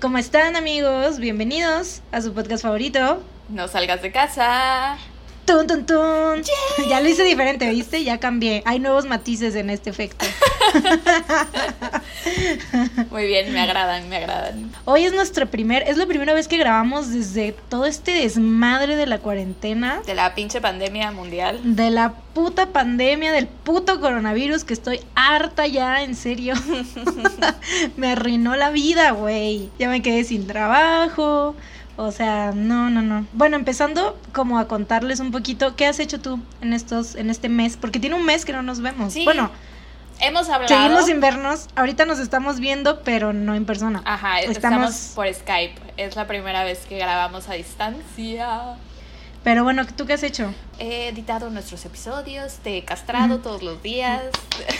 ¿Cómo están amigos? Bienvenidos a su podcast favorito. No salgas de casa. Tun, tun, tun. Ya lo hice diferente, ¿viste? Ya cambié. Hay nuevos matices en este efecto. Muy bien, me agradan, me agradan. Hoy es nuestra primer, es la primera vez que grabamos desde todo este desmadre de la cuarentena. De la pinche pandemia mundial. De la puta pandemia, del puto coronavirus, que estoy harta ya, en serio. me arruinó la vida, güey. Ya me quedé sin trabajo. O sea, no, no, no. Bueno, empezando como a contarles un poquito, ¿qué has hecho tú en estos, en este mes? Porque tiene un mes que no nos vemos. Sí. Bueno, Hemos hablado. seguimos sin vernos. Ahorita nos estamos viendo, pero no en persona. Ajá, Estamos- estamos... por Skype. Es la primera vez que grabamos a distancia. Pero bueno, ¿tú qué has hecho? He editado nuestros episodios, te he castrado todos los días.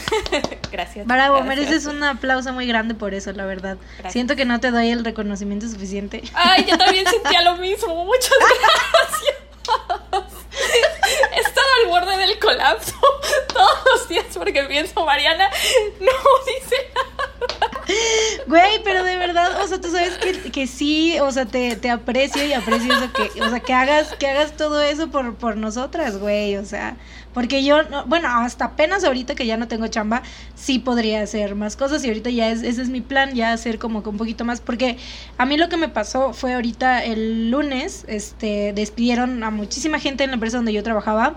gracias. Bravo, gracias. mereces un aplauso muy grande por eso, la verdad. Gracias. Siento que no te doy el reconocimiento suficiente. Ay, yo también sentía lo mismo. Muchas gracias. Al borde del colapso todos los días porque pienso, Mariana, no dice Güey, pero de verdad, o sea, tú sabes que, que sí, o sea, te, te aprecio y aprecio eso que, o sea, que hagas, que hagas todo eso por, por nosotras, güey, o sea, porque yo, no- bueno, hasta apenas ahorita que ya no tengo chamba, sí podría hacer más cosas y ahorita ya es, ese es mi plan, ya hacer como que un poquito más, porque a mí lo que me pasó fue ahorita el lunes, este, despidieron a muchísima gente en la empresa donde yo trabajaba,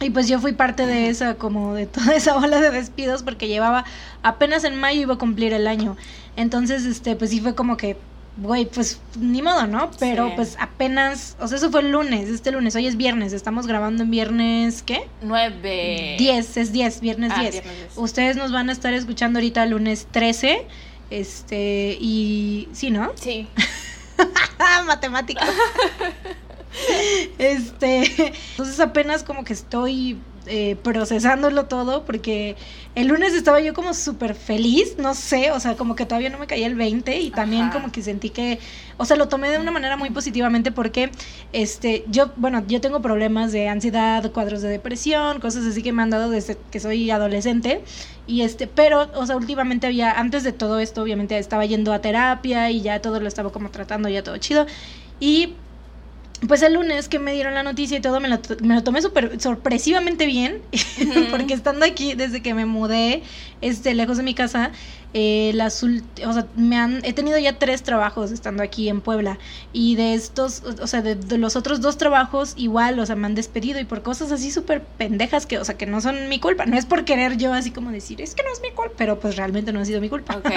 y pues yo fui parte de esa, como de toda esa ola de despidos, porque llevaba apenas en mayo iba a cumplir el año. Entonces, este, pues sí fue como que, güey, pues ni modo, ¿no? Pero Sí. pues apenas, o sea, eso fue el lunes, este lunes, hoy es viernes, estamos grabando en viernes, ¿qué? Nueve. 10, es 10, viernes Ah, 10. viernes 10. Ustedes nos van a estar escuchando ahorita lunes 13, este, y sí, ¿no? Sí. Matemáticas. este, entonces apenas como que estoy eh, procesándolo todo porque el lunes estaba yo como súper feliz, no sé, o sea, como que todavía no me caía el 20 y también Ajá. como que sentí que, o sea, lo tomé de una manera muy positivamente porque, este, yo, bueno, yo tengo problemas de ansiedad, cuadros de depresión, cosas así que me han dado desde que soy adolescente y este, pero, o sea, últimamente había, antes de todo esto, obviamente estaba yendo a terapia y ya todo lo estaba como tratando, ya todo chido y pues el lunes que me dieron la noticia y todo, me lo, me lo tomé súper sorpresivamente bien, porque estando aquí desde que me mudé, este, lejos de mi casa, eh, las o sea, me han, he tenido ya tres trabajos estando aquí en Puebla, y de estos, o sea, de, de los otros dos trabajos igual, o sea, me han despedido y por cosas así súper pendejas que, o sea, que no son mi culpa, no es por querer yo así como decir, es que no es mi culpa, pero pues realmente no ha sido mi culpa.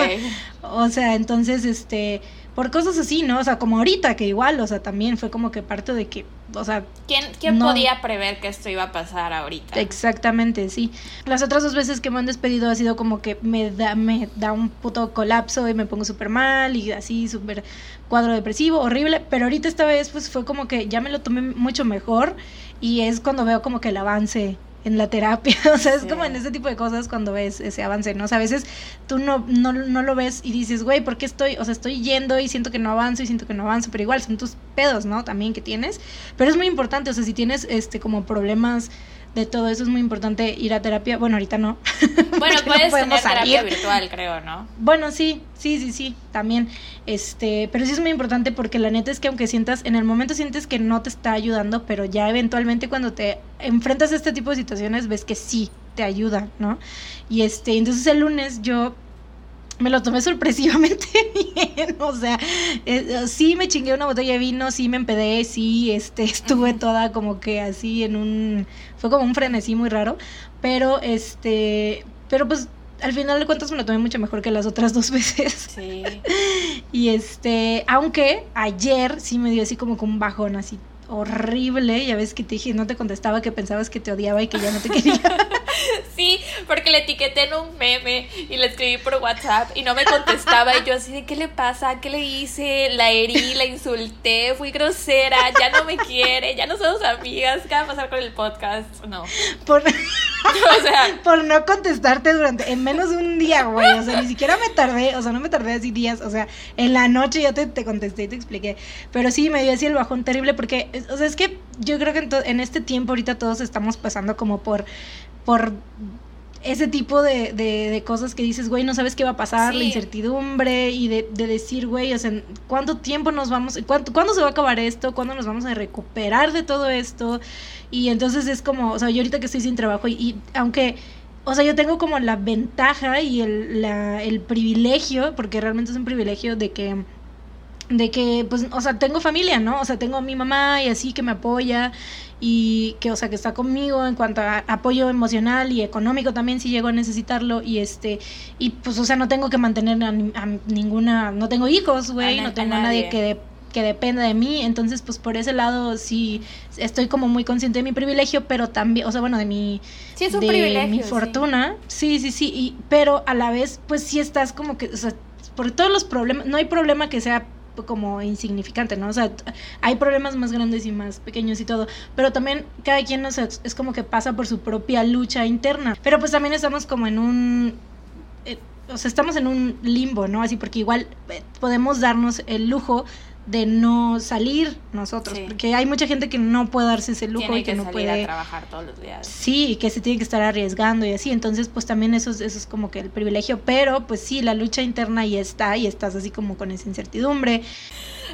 O sea, entonces, este, por cosas así, ¿no? O sea, como ahorita, que igual, o sea, también fue como que parte de que, o sea, ¿Quién, quién No. podía prever que esto iba a pasar ahorita? exactamente, sí. Las otras dos veces que me han despedido ha sido como que me da, me da un puto colapso y me pongo súper mal y así, súper cuadro depresivo, horrible, pero ahorita esta vez pues fue como que ya me lo tomé mucho mejor y es cuando veo como que el avance en la terapia, o sea, es Sí. como en ese tipo de cosas cuando ves ese avance, ¿no? O sea, a veces tú no, no, no lo ves y dices, güey, ¿por qué estoy? O sea, estoy yendo y siento que no avanzo y siento que no avanzo, pero igual son tus pedos, ¿no? También que tienes. Pero es muy importante, o sea, si tienes este como problemas de todo eso, es muy importante ir a terapia. Bueno, ahorita no. Bueno, no puedes podemos tener terapia salir. virtual, creo, ¿no? Bueno, sí, sí, sí, sí, también. Este, pero sí es muy importante porque la neta es que aunque sientas, en el momento sientes que no te está ayudando, pero ya eventualmente cuando te enfrentas a este tipo de situaciones ves que sí te ayuda, ¿no? Y este, entonces el lunes yo me lo tomé sorpresivamente bien, o sea, eh, sí me chingué una botella de vino, sí me empedé, sí, este, estuve toda como que así en un, fue como un frenesí muy raro, pero este, pero pues al final de cuentas me lo tomé mucho mejor que las otras dos veces. Sí. Y este, aunque ayer sí me dio así como con un bajón así horrible, ya ves que te dije, no te contestaba que pensabas que te odiaba y que ya no te quería. Sí, porque le etiqueté en un meme y le escribí por WhatsApp y no me contestaba y yo así de ¿qué le pasa? ¿Qué le hice? La herí, la insulté, fui grosera, ya no me quiere, ya no somos amigas, ¿qué va a pasar con el podcast? No. Por, O sea, por no contestarte durante, en menos de un día, güey. O sea, ni siquiera me tardé, o sea, no me tardé así días. O sea, en la noche ya te, te contesté y te expliqué. Pero sí, me dio así el bajón terrible porque, o sea, es que yo creo que en, en este tiempo ahorita todos estamos pasando como por, por ese tipo de, de, cosas que dices, güey, no sabes qué va a pasar, la incertidumbre y de, de, decir, güey, o sea, ¿cuánto tiempo nos vamos, cuánto, cuándo se va a acabar esto, cuándo nos vamos a recuperar de todo esto? Y entonces es como, o sea, yo ahorita que estoy sin trabajo y, aunque... O sea, yo tengo como la ventaja y el, la, el privilegio, porque realmente es un privilegio de que de que, pues, o sea, tengo familia, ¿no? O sea, tengo a mi mamá y así que me apoya y que, o sea, que está conmigo en cuanto a apoyo emocional y económico también si llego a necesitarlo y este, y pues, o sea, no tengo que mantener a, ninguna, no tengo hijos, güey, no tengo a nadie, que, que dependa de mí, entonces, pues, por ese lado sí estoy como muy consciente de mi privilegio, pero también, o sea, bueno, de mi, sí, es un de mi fortuna, sí, sí, sí, y, pero a la vez, pues, sí estás como que, o sea, por todos los problemas, no hay problema que sea como insignificante, ¿no? O sea, hay problemas más grandes y más pequeños y todo, pero también cada quien es como que pasa por su propia lucha interna, pero pues también estamos como en un... Eh, o sea, estamos en un limbo, ¿no? Así porque igual eh, podemos darnos el lujo de no salir nosotros, porque hay mucha gente que no puede darse ese lujo y que, no puede trabajar todos los días. Sí, y que se tiene que estar arriesgando y así, entonces pues también eso, eso es como que el privilegio, pero pues sí, la lucha interna ahí está y estás así como con esa incertidumbre.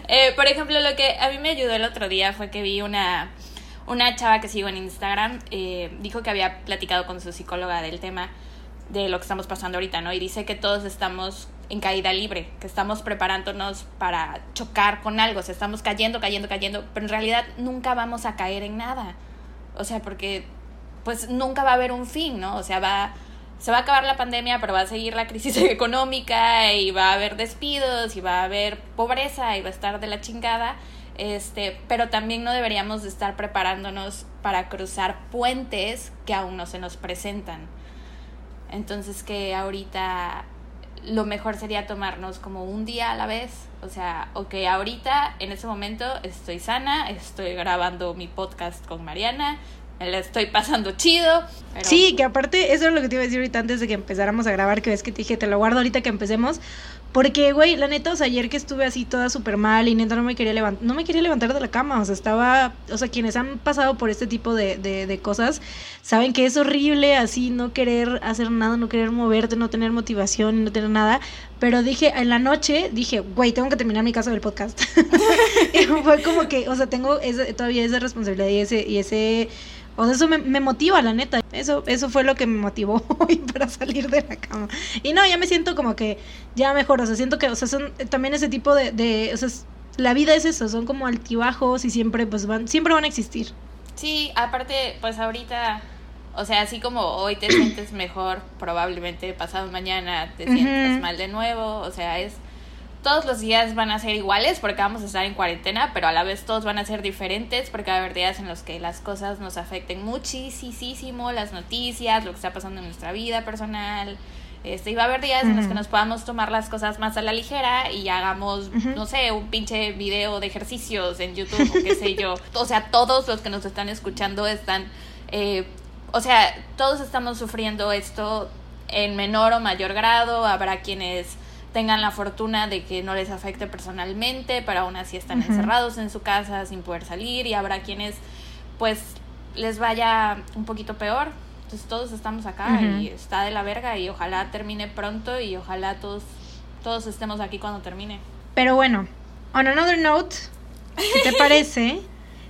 Eh, por ejemplo, lo que a mí me ayudó el otro día fue que vi una, una chava que sigo en Instagram, eh, dijo que había platicado con su psicóloga del tema de lo que estamos pasando ahorita, ¿no? Y dice que todos estamos en caída libre, que estamos preparándonos para chocar con algo, o sea, estamos cayendo, cayendo, cayendo, pero en realidad nunca vamos a caer en nada. O sea, porque pues nunca va a haber un fin, ¿no? O sea, va se va a acabar la pandemia, pero va a seguir la crisis económica y va a haber despidos y va a haber pobreza y va a estar de la chingada. Este, pero también no deberíamos de estar preparándonos para cruzar puentes que aún no se nos presentan. Entonces que ahorita lo mejor sería tomarnos como un día a la vez. O sea, ok, ahorita, en ese momento, estoy sana, estoy grabando mi podcast con Mariana, la estoy pasando chido. Sí, que aparte, eso es lo que te iba a decir ahorita antes de que empezáramos a grabar, que ves que te dije, te lo guardo ahorita que empecemos, porque, güey, la neta, o sea, ayer que estuve así toda súper mal y neta no me quería levantar, no me quería levantar de la cama, o sea, estaba, o sea, quienes han pasado por este tipo de, de, cosas, saben que es horrible así no querer hacer nada, no querer moverte, no tener motivación, no tener nada, pero dije, en la noche, dije, güey, tengo que terminar mi caso del podcast. y fue como que, o sea, tengo todavía esa responsabilidad y ese o sea, eso me, me, motiva, la neta. Eso, eso fue lo que me motivó hoy para salir de la cama. Y no, ya me siento como que ya mejor. O sea, siento que, o sea, son también ese tipo de, de o sea, la vida es eso, son como altibajos y siempre, pues van, siempre van a existir. Sí, aparte, pues ahorita, o sea, así como hoy te sientes mejor, probablemente pasado mañana te sientes mal de nuevo. O sea, es todos los días van a ser iguales porque vamos a estar en cuarentena, pero a la vez todos van a ser diferentes porque va a haber días en los que las cosas nos afecten muchísimo, las noticias, lo que está pasando en nuestra vida personal. Este, y va a haber días en los que nos podamos tomar las cosas más a la ligera y hagamos, no sé, un pinche video de ejercicios en YouTube o qué sé yo. O sea, todos los que nos están escuchando están, eh, o sea, todos estamos sufriendo esto en menor o mayor grado. Habrá quienes tengan la fortuna de que no les afecte personalmente, pero aún así están encerrados en su casa sin poder salir y habrá quienes pues les vaya un poquito peor. Entonces todos estamos acá y está de la verga y ojalá termine pronto y ojalá todos todos estemos aquí cuando termine. Pero bueno, on another note, ¿qué te parece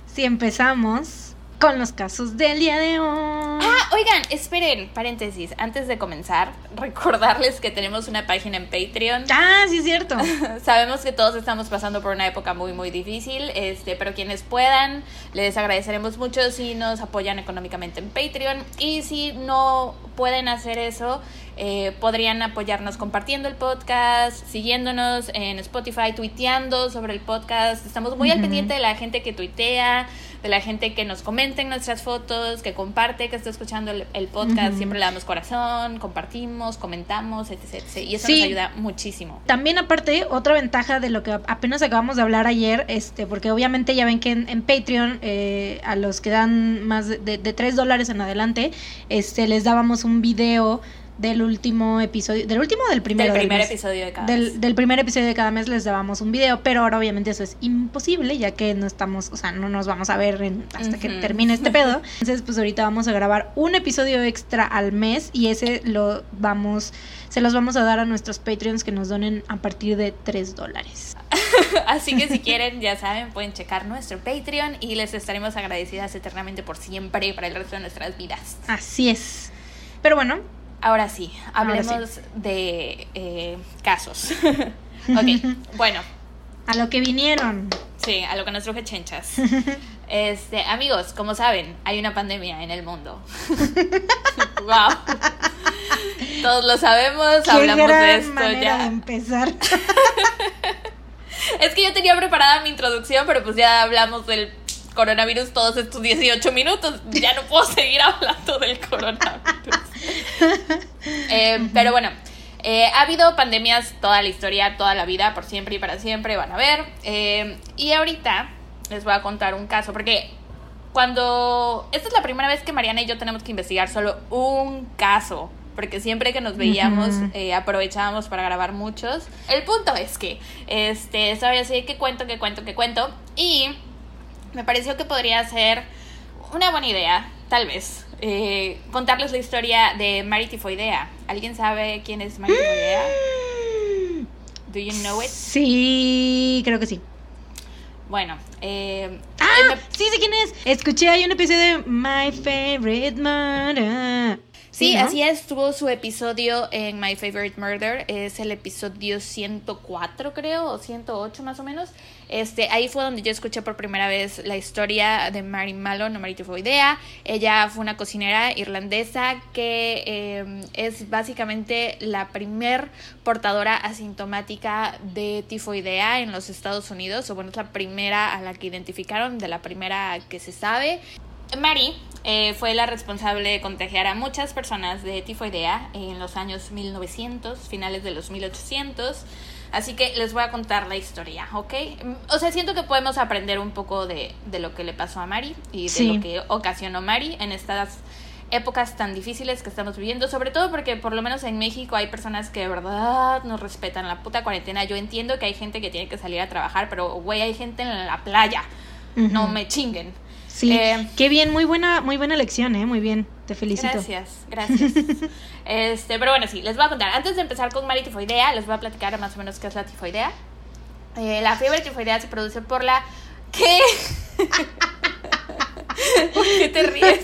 si empezamos con los casos del día de hoy. Ah, oigan, esperen, paréntesis, antes de comenzar, recordarles que tenemos una página en Patreon. Ah, sí es cierto. Sabemos que todos estamos pasando por una época muy muy difícil, este, pero quienes puedan, les agradeceremos mucho si nos apoyan económicamente en Patreon y si no pueden hacer eso, eh, podrían apoyarnos compartiendo el podcast, siguiéndonos en Spotify, tuiteando sobre el podcast. Estamos muy al pendiente de la gente que tuitea, de la gente que nos comenta en nuestras fotos, que comparte, que está escuchando el, podcast. Siempre le damos corazón, compartimos, comentamos, etc. Y eso nos ayuda muchísimo. También aparte, otra ventaja de lo que apenas acabamos de hablar ayer, este, porque obviamente ya ven que en, Patreon eh, a los que dan más de, de 3 dólares en adelante, este, les dábamos un video del último episodio, del último o del primero. Del del primer mes? episodio de cada del, mes. del primer episodio de cada mes les dábamos un video, pero ahora obviamente eso es imposible, ya que no estamos, o sea, no nos vamos a ver en- hasta que Ujú. termine este pedo. Entonces, pues ahorita vamos a grabar un episodio extra al mes y ese lo vamos, se los vamos a dar a nuestros Patreons que nos donen a partir de 3 dólares. Así que si quieren, ya saben, pueden checar nuestro Patreon y les estaremos agradecidas eternamente por siempre para el resto de nuestras vidas. Así es. Pero bueno, Ahora sí, Ahora hablemos de eh, casos. ok, bueno, a lo que vinieron. sí, a lo que nos truje chenchas. Este, amigos, como saben, hay una pandemia en el mundo. wow. Todos lo sabemos, Qué hablamos gran de esto ya. de empezar. Es que yo tenía preparada mi introducción, pero pues ya hablamos del coronavirus todos estos 18 minutos. Ya no puedo seguir hablando del coronavirus. Eh, pero bueno, eh, ha habido pandemias toda la historia, toda la vida, por siempre y para siempre, van a ver. Eh, y ahorita les voy a contar un caso, porque cuando... Esta es la primera vez que Mariana y yo tenemos que investigar solo un caso. Porque siempre que nos veíamos eh, aprovechábamos para grabar muchos. El punto es que, este, estaba así que cuento, que cuento, que cuento. Y me pareció que podría ser una buena idea, tal vez, eh, contarles la historia de Mari Tifoidea. ¿Alguien sabe quién es Mari Tifoidea? ¿Do you know it? Sí, creo que sí. Bueno, eh, Ah, eh, me- sí sé quién es. Escuché hay un episodio de My Favorite Murder. Sí, ¿no? así es, tuvo su episodio en My Favorite Murder, es el episodio 104 creo, o 108 más o menos. Este, ahí fue donde yo escuché por primera vez la historia de Mary Malone o Mary Tifoidea. Ella fue una cocinera irlandesa que eh, es básicamente la primer portadora asintomática de tifoidea en los Estados Unidos, o bueno, es la primera a la que identificaron, de la primera que se sabe. Mary eh, fue la responsable de contagiar a muchas personas de tifoidea en los años 1900, finales de los 1800. Así que les voy a contar la historia, ¿ok? O sea, siento que podemos aprender un poco de, de lo que le pasó a Mari y de Sí. lo que ocasionó Mari en estas épocas tan difíciles que estamos viviendo, sobre todo porque por lo menos en México hay personas que de verdad no respetan la puta cuarentena. Yo entiendo que hay gente que tiene que salir a trabajar, pero güey, hay gente en la playa. No me chinguen. Sí, Eh, qué bien, muy buena, muy buena lección, ¿eh? Muy bien, te felicito. Gracias, gracias. este, pero bueno, sí, les voy a contar. Antes de empezar con Mari tifoidea, les voy a platicar más o menos qué es la tifoidea. Eh, la fiebre tifoidea se produce por la... ¿Qué? ¿Por qué te ríes?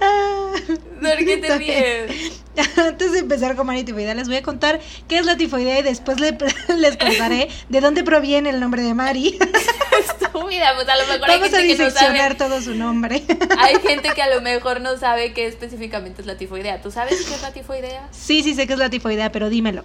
Ah, ¿Por qué te ríes? Antes de empezar con Mari Tifoidea, les voy a contar qué es la tifoidea y después le- les contaré de dónde proviene el nombre de Mari. Estúpida, pues a lo mejor hay Vamos a gente que no diseccionar sabe. todo su nombre. Hay gente que a lo mejor no sabe qué específicamente es la tifoidea. ¿Tú sabes qué es la tifoidea? Sí, sí sé que es la tifoidea, pero dímelo.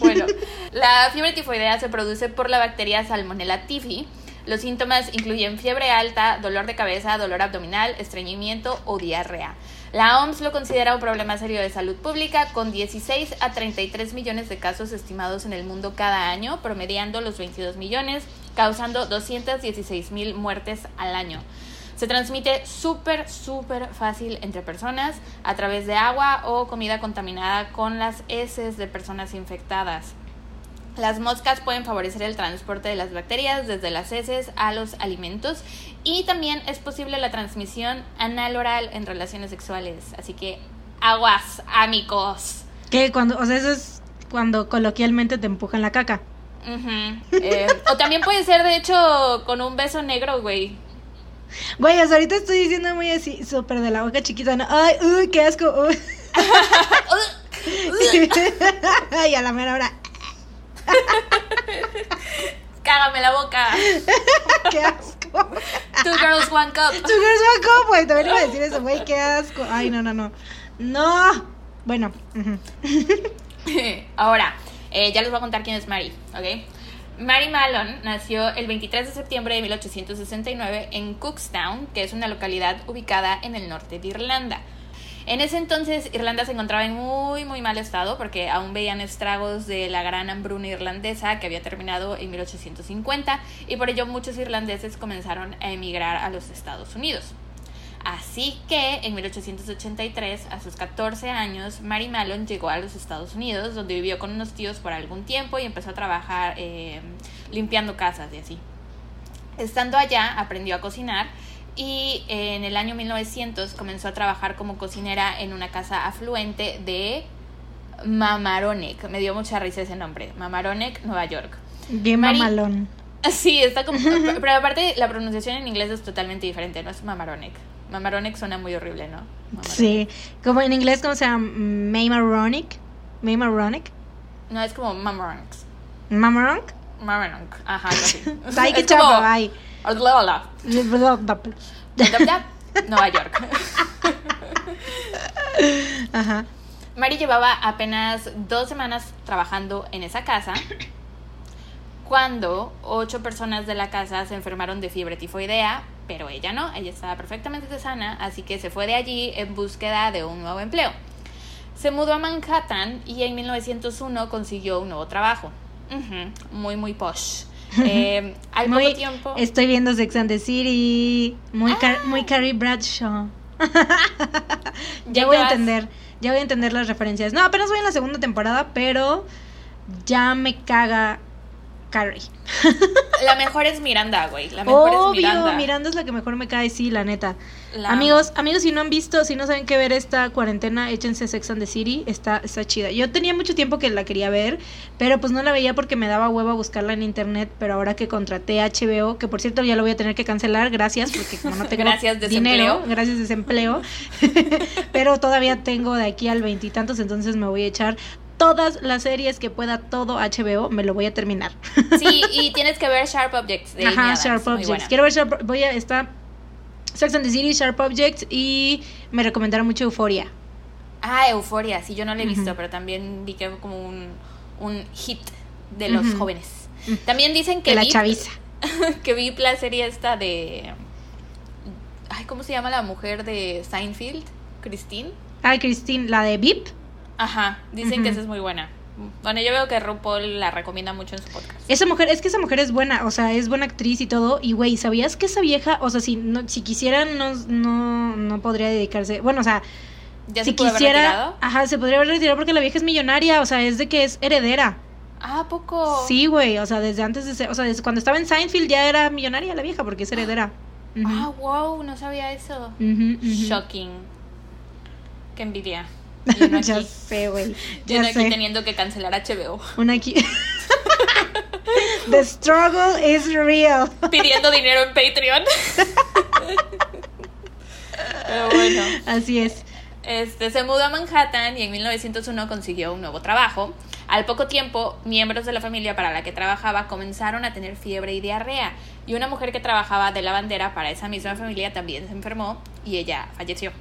Bueno, la fiebre tifoidea se produce por la bacteria Salmonella tifi. Los síntomas incluyen fiebre alta, dolor de cabeza, dolor abdominal, estreñimiento o diarrea. La OMS lo considera un problema serio de salud pública con 16 a 33 millones de casos estimados en el mundo cada año, promediando los 22 millones, causando 216 mil muertes al año. Se transmite súper, súper fácil entre personas a través de agua o comida contaminada con las heces de personas infectadas. Las moscas pueden favorecer el transporte de las bacterias desde las heces a los alimentos y también es posible la transmisión anal-oral en relaciones sexuales. Así que aguas, amigos. Que cuando, o sea, eso es cuando coloquialmente te empujan la caca. Eh, o también puede ser, de hecho, con un beso negro, güey. Güey, ahorita estoy diciendo muy así, súper de la boca chiquita, ¿no? Ay, uy, qué asco. uy. Ay, a la mera hora. Cágame la boca. Qué asco. Two girls, one cup. Tu girls one cup, güey. También iba a decir eso, güey. Qué asco. Ay, no, no, no. No. Bueno. Ahora, eh, ya les voy a contar quién es Mary, ¿ok? Mary Malone nació el 23 de septiembre de 1869 en Cookstown, que es una localidad ubicada en el norte de Irlanda. En ese entonces Irlanda se encontraba en muy muy mal estado porque aún veían estragos de la gran hambruna irlandesa que había terminado en 1850 y por ello muchos irlandeses comenzaron a emigrar a los Estados Unidos. Así que en 1883, a sus 14 años, Mary Mallon llegó a los Estados Unidos, donde vivió con unos tíos por algún tiempo y empezó a trabajar eh, limpiando casas y así. Estando allá, aprendió a cocinar y en el año 1900 comenzó a trabajar como cocinera en una casa afluente de Mamaroneck. Me dio mucha risa ese nombre. Mamaroneck, Nueva York. Mari- mamalón. Sí, está como... Pero aparte la pronunciación en inglés es totalmente diferente, no es Mamaroneck. Mamaroneck suena muy horrible, ¿no? Sí. Como en inglés, ¿cómo se llama? Mamaronic. Mamaronic. No, es como Mamaroneck. Mamaronic. Mamaroneck. Ajá, así. Ay, qué Es como- chapo, ay. Nueva York. Ajá. Mari llevaba apenas dos semanas trabajando en esa casa cuando ocho personas de la casa se enfermaron de fiebre tifoidea, pero ella no, ella estaba perfectamente sana, así que se fue de allí en búsqueda de un nuevo empleo. Se mudó a Manhattan y en 1901 consiguió un nuevo trabajo. Muy, muy posh. Eh, al Muy- poco tiempo... Estoy viendo Sex and the City. Muy, Car- Ah. muy Carrie Bradshaw. Ya voy a entender. Ya voy a entender las referencias. No, apenas voy en la segunda temporada, pero ya me caga Carrie. La mejor es Miranda, güey. La mejor Obvio, es Miranda. Miranda es la que mejor me cae, sí, la neta. La. Amigos, amigos, si no han visto, si no saben qué ver esta cuarentena, échense Sex and the City, está, está chida. Yo tenía mucho tiempo que la quería ver, pero pues no la veía porque me daba hueva buscarla en internet, pero ahora que contraté HBO, que por cierto ya lo voy a tener que cancelar, gracias, porque como no tengo Gracias, dinero, gracias desempleo, pero todavía tengo de aquí al veintitantos, entonces me voy a echar todas las series que pueda, todo HBO, me lo voy a terminar. Sí, y tienes que ver Sharp Objects de Ajá, Adams, Sharp Objects. Quiero ver Sharp, voy a, está Sex and the City, Sharp Objects y me recomendaron mucho Euforia. Ah, Euforia, sí, yo no la he visto, pero también vi que fue como un, un hit de los jóvenes. También dicen que De la VIP, chaviza. que VIP la serie esta de... Ay, ¿cómo se llama la mujer de Seinfeld? Christine. Ah, Christine, la de VIP. Ajá, dicen que esa es muy buena. Bueno, yo veo que RuPaul la recomienda mucho en su podcast. Esa mujer, es que esa mujer es buena, o sea, es buena actriz y todo. Y güey, ¿sabías que esa vieja, o sea, si no, si quisiera, no, no, no podría dedicarse. Bueno, o sea, ¿Ya si se quisiera, ajá, se podría haber retirado porque la vieja es millonaria, o sea, es de que es heredera. Ah, ¿a poco. Sí, güey, o sea, desde antes de ser, o sea, desde cuando estaba en Seinfeld ya era millonaria la vieja porque es heredera. Ah, wow, no sabía eso. Shocking. Qué envidia. Y uno ya aquí, sé, güey. y uno Ya aquí teniendo que cancelar HBO. Una aquí. The struggle is real. Pidiendo dinero en Patreon. Pero bueno. Así es. Este, se mudó a Manhattan y en 1901 consiguió un nuevo trabajo. Al poco tiempo, miembros de la familia para la que trabajaba comenzaron a tener fiebre y diarrea. Y una mujer que trabajaba de lavandera para esa misma familia también se enfermó y ella falleció.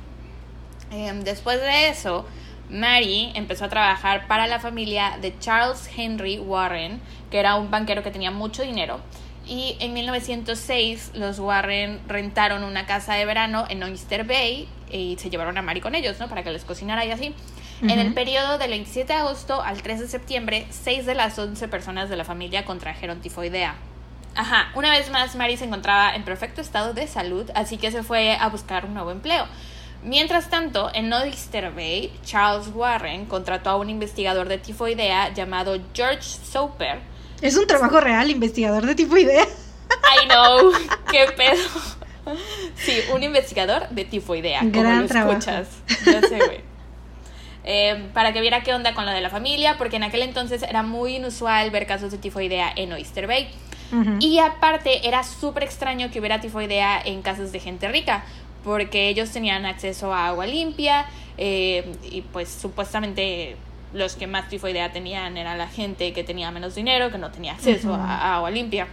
Em, después de eso, Mary empezó a trabajar para la familia de Charles Henry Warren, que era un banquero que tenía mucho dinero. Y en 1906 los Warren rentaron una casa de verano en Oyster Bay y se llevaron a Mary con ellos, ¿no? Para que les cocinara y así. En el periodo del 27 de agosto al 3 de septiembre, 6 de las 11 personas de la familia contrajeron tifoidea. Ajá, una vez más Mary se encontraba en perfecto estado de salud, así que se fue a buscar un nuevo empleo. Mientras tanto, en Oyster Bay, Charles Warren contrató a un investigador de tifoidea llamado George Soper. Es un trabajo real, investigador de tipo idea. I know, qué pedo. Sí, un investigador de tifoidea, como Gran lo trabajo. escuchas. Ya sé, güey. Eh, para que viera qué onda con lo de la familia, porque en aquel entonces era muy inusual ver casos de tifoidea en Oyster Bay. Y aparte era súper extraño que hubiera tifoidea en casas de gente rica, porque ellos tenían acceso a agua limpia eh, y pues supuestamente los que más tifoidea tenían era la gente que tenía menos dinero, que no tenía acceso a, a agua limpia.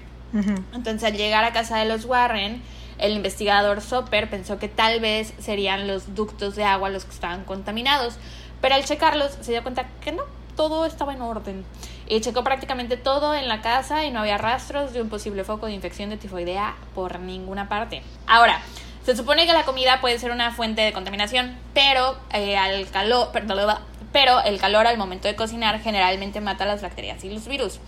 Entonces al llegar a casa de los Warren, el investigador Soper pensó que tal vez serían los ductos de agua los que estaban contaminados, pero al checarlos se dio cuenta que no, todo estaba en orden. Y checó prácticamente todo en la casa y no había rastros de un posible foco de infección de tifoidea por ninguna parte. Ahora, se supone que la comida puede ser una fuente de contaminación, pero eh, al calor, perdón, pero el calor al momento de cocinar generalmente mata las bacterias y los virus.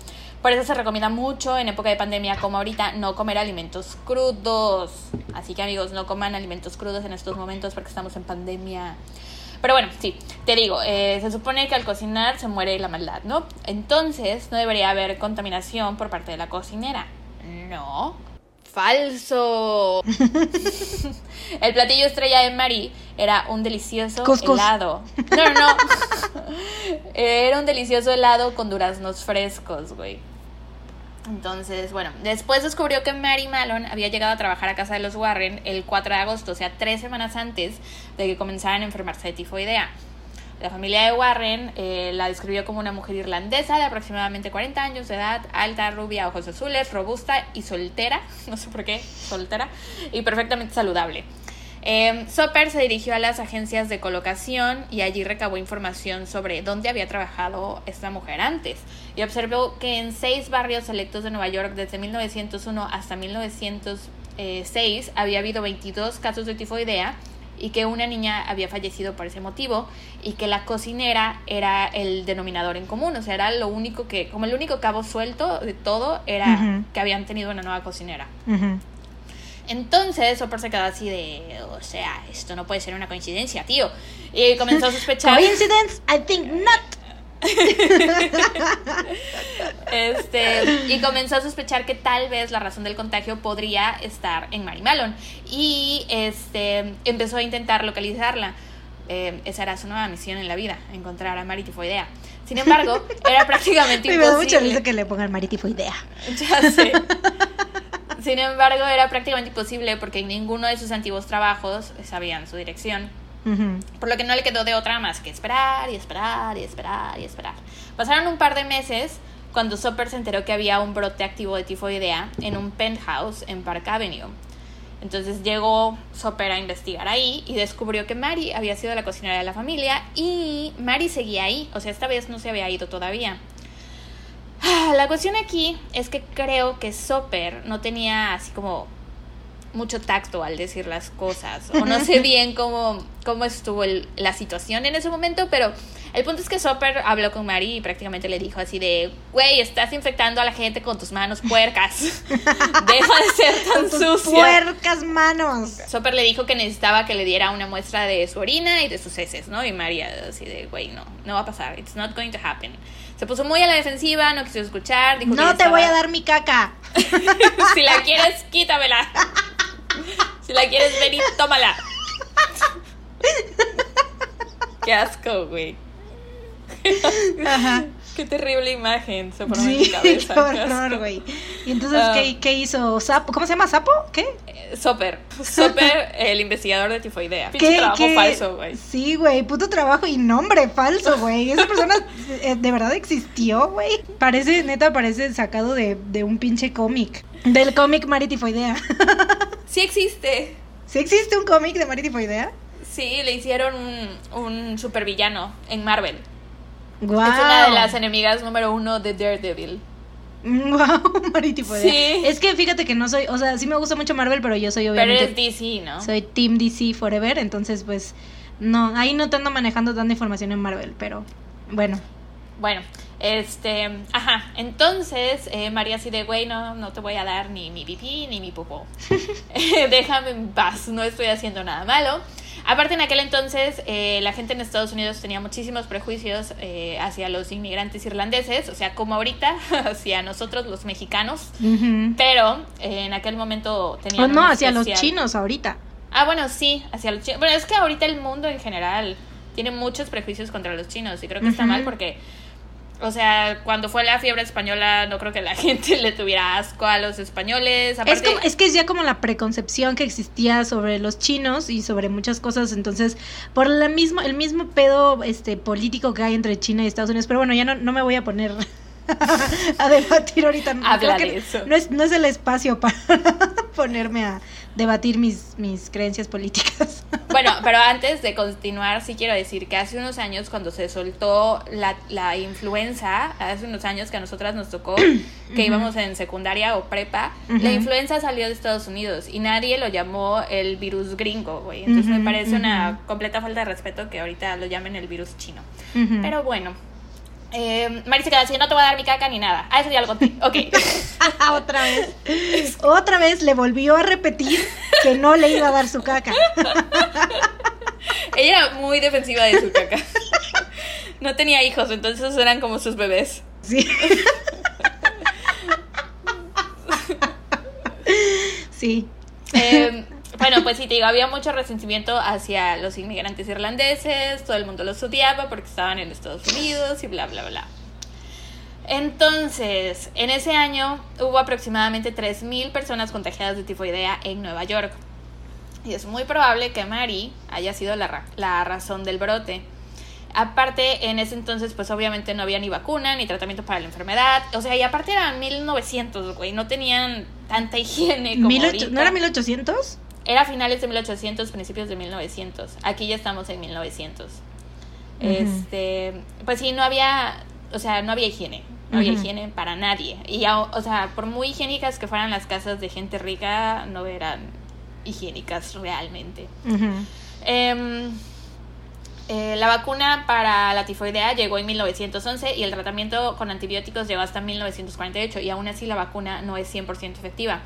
Por eso se recomienda mucho en época de pandemia como ahorita no comer alimentos crudos. Así que amigos, no coman alimentos crudos en estos momentos porque estamos en pandemia. Pero bueno, sí, te digo, eh, se supone que al cocinar se muere la maldad, ¿no? Entonces no debería haber contaminación por parte de la cocinera. No. Falso. El platillo estrella de Mari era un delicioso helado. No, no, no. Era un delicioso helado con duraznos frescos, güey. Entonces, bueno, después descubrió que Mary Malone había llegado a trabajar a casa de los Warren el 4 de agosto, o sea, tres semanas antes de que comenzaran a enfermarse de tifoidea. La familia de Warren eh, la describió como una mujer irlandesa de aproximadamente 40 años de edad, alta, rubia, ojos azules, robusta y soltera, no sé por qué, soltera, y perfectamente saludable. Eh, Soper se dirigió a las agencias de colocación y allí recabó información sobre dónde había trabajado esta mujer antes. Y observó que en seis barrios selectos de Nueva York desde 1901 hasta 1906 había habido 22 casos de tifoidea y que una niña había fallecido por ese motivo y que la cocinera era el denominador en común, o sea, era lo único que, como el único cabo suelto de todo era que habían tenido una nueva cocinera. Entonces Soper se quedó así de, o sea, esto no puede ser una coincidencia, tío. Y comenzó a sospechar. Coincidence? I think not. Este, y comenzó a sospechar que tal vez la razón del contagio podría estar en Mary Malone. Y este, empezó a intentar localizarla. Eh, esa era su nueva misión en la vida, encontrar a Mari Tifoidea. Sin embargo, era prácticamente imposible. Me da mucha risa que le pongan Mari Tifoidea. Ya sé. Sin embargo, era prácticamente imposible porque en ninguno de sus antiguos trabajos sabían su dirección. Por lo que no le quedó de otra más que esperar y esperar y esperar y esperar. Pasaron un par de meses cuando Soper se enteró que había un brote activo de tifoidea en un penthouse en Park Avenue. Entonces llegó Soper a investigar ahí y descubrió que Mary había sido la cocinera de la familia y Mary seguía ahí, o sea, esta vez no se había ido todavía. Ah, la cuestión aquí es que creo que Soper no tenía así como mucho tacto al decir las cosas. O no sé bien cómo, cómo estuvo la situación en ese momento, pero el punto es que Soper habló con Mari y prácticamente le dijo así de, güey, estás infectando a la gente con tus manos puercas. Deja de ser tan sucia. Puercas manos. Soper le dijo que necesitaba que le diera una muestra de su orina y de sus heces, ¿no? Y María así de, güey, no, no va a pasar. It's not going to happen. Se puso muy a la defensiva, no quiso escuchar. Dijo no te voy a dar mi caca. si la quieres, quítamela. si la quieres venir, tómala. Qué asco, güey. Ajá. Qué terrible imagen se formó en mi cabeza. Qué horror, güey. Y entonces, ¿qué, ah. ¿qué, hizo? ¿Sapo? ¿Cómo se llama? ¿Sapo? ¿Qué? Eh, Soper. Soper, el investigador de tifoidea. Pinche trabajo falso, güey. Sí, güey. Puto trabajo y nombre falso, güey. Esa persona eh, de verdad existió, güey. Parece, neta, parece sacado de, de un pinche cómic. Del cómic Mari Tifoidea. Sí existe. ¿Sí existe un cómic de Mari Tifoidea? Sí, le hicieron un, un supervillano en Marvel. Es una de las enemigas número uno de Daredevil. Wow, Marítimo. Sí. Es que fíjate que no soy, o sea, sí me gusta mucho Marvel, pero yo soy obviamente. Pero es DC, ¿no? Soy Team DC Forever, entonces pues no, ahí no te ando manejando tanta información en Marvel, pero bueno. Bueno, este, ajá, entonces eh, María así de, güey, no, no te voy a dar ni mi pipí ni mi popó. Déjame en paz, no estoy haciendo nada malo. Aparte, en aquel entonces, eh, la gente en Estados Unidos tenía muchísimos prejuicios eh, hacia los inmigrantes irlandeses, o sea, como ahorita, hacia nosotros los mexicanos, pero eh, en aquel momento tenían... Oh, no, hacia los chinos ahorita. Ah, bueno, sí, hacia los chinos. Bueno, es que ahorita el mundo en general tiene muchos prejuicios contra los chinos y creo que está mal porque o sea, cuando fue la fiebre española, no creo que la gente le tuviera asco a los españoles. Es, es que es ya como la preconcepción que existía sobre los chinos y sobre muchas cosas. Entonces, por la mismo, el mismo pedo este político que hay entre China y Estados Unidos. Pero bueno, ya no, no me voy a poner a debatir ahorita. Habla de eso. No es, no es el espacio para ponerme a debatir mis, mis creencias políticas. bueno, pero antes de continuar, sí quiero decir que hace unos años, cuando se soltó la, la influenza, hace unos años que a nosotras nos tocó, que íbamos en secundaria o prepa, la influenza salió de Estados Unidos y nadie lo llamó el virus gringo, güey. Entonces me parece una completa falta de respeto que ahorita lo llamen el virus chino. Pero bueno. Eh, Mari se queda así, no te voy a dar mi caca ni nada. Ah, eso ya lo conté. Ok. Otra vez. Otra vez le volvió a repetir que no le iba a dar su caca. Ella era muy defensiva de su caca. No tenía hijos, entonces eran como sus bebés. Sí. Sí. Pues sí, te digo, había mucho resentimiento hacia los inmigrantes irlandeses, todo el mundo los odiaba porque estaban en Estados Unidos y bla, bla, bla. Entonces, en ese año hubo aproximadamente 3.000 personas contagiadas de tifoidea en Nueva York. Y es muy probable que Mary haya sido la, la razón del brote. Aparte, en ese entonces, pues obviamente no había ni vacuna ni tratamiento para la enfermedad. O sea, y aparte eran 1900, güey. No tenían tanta higiene como. ¿No era 1800? Era finales de 1800, principios de 1900. Aquí ya estamos en 1900. Este, pues sí, no había, o sea, no había higiene. No había higiene para nadie. Y, o sea, por muy higiénicas que fueran las casas de gente rica, no eran higiénicas realmente. Em, eh, la vacuna para la tifoidea llegó en 1911 y el tratamiento con antibióticos llegó hasta 1948 y aún así la vacuna no es 100% efectiva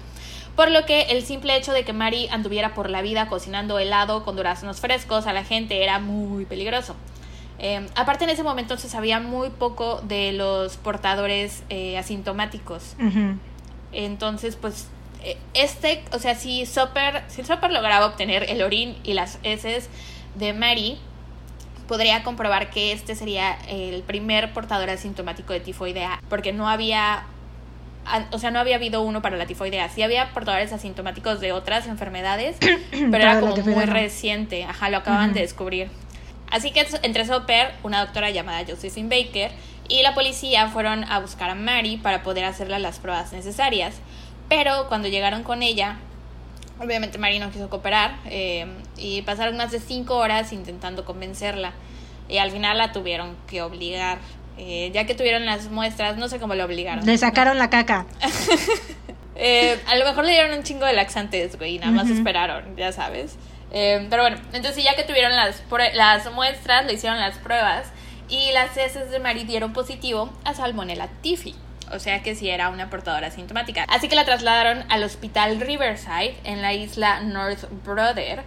por lo que el simple hecho de que Mary anduviera por la vida cocinando helado con duraznos frescos a la gente era muy peligroso. Eh, aparte en ese momento se sabía muy poco de los portadores eh, asintomáticos. Entonces, pues, eh, este, o sea, si Soper, si Soper lograba obtener el orín y las heces de Mary, podría comprobar que este sería el primer portador asintomático de tifoidea, porque no había o sea, no había habido uno para la tifoidea. Sí había portadores asintomáticos de otras enfermedades, pero era como muy reciente. Ajá, lo acaban de descubrir. Así que entre Soper, una doctora llamada Josephine Baker, y la policía fueron a buscar a Mary para poder hacerle las pruebas necesarias. Pero cuando llegaron con ella, obviamente Mary no quiso cooperar eh, y pasaron más de cinco horas intentando convencerla. Y al final la tuvieron que obligar eh, ya que tuvieron las muestras, no sé cómo lo obligaron. Le sacaron la caca. Eh, a lo mejor le dieron un chingo de laxantes, güey, y nada más esperaron, ya sabes. Eh, pero bueno, entonces ya que tuvieron las, las muestras, le hicieron las pruebas y las heces de Mary dieron positivo a Salmonella tifi. O sea que sí era una portadora sintomática. Así que la trasladaron al hospital Riverside en la isla North Brother.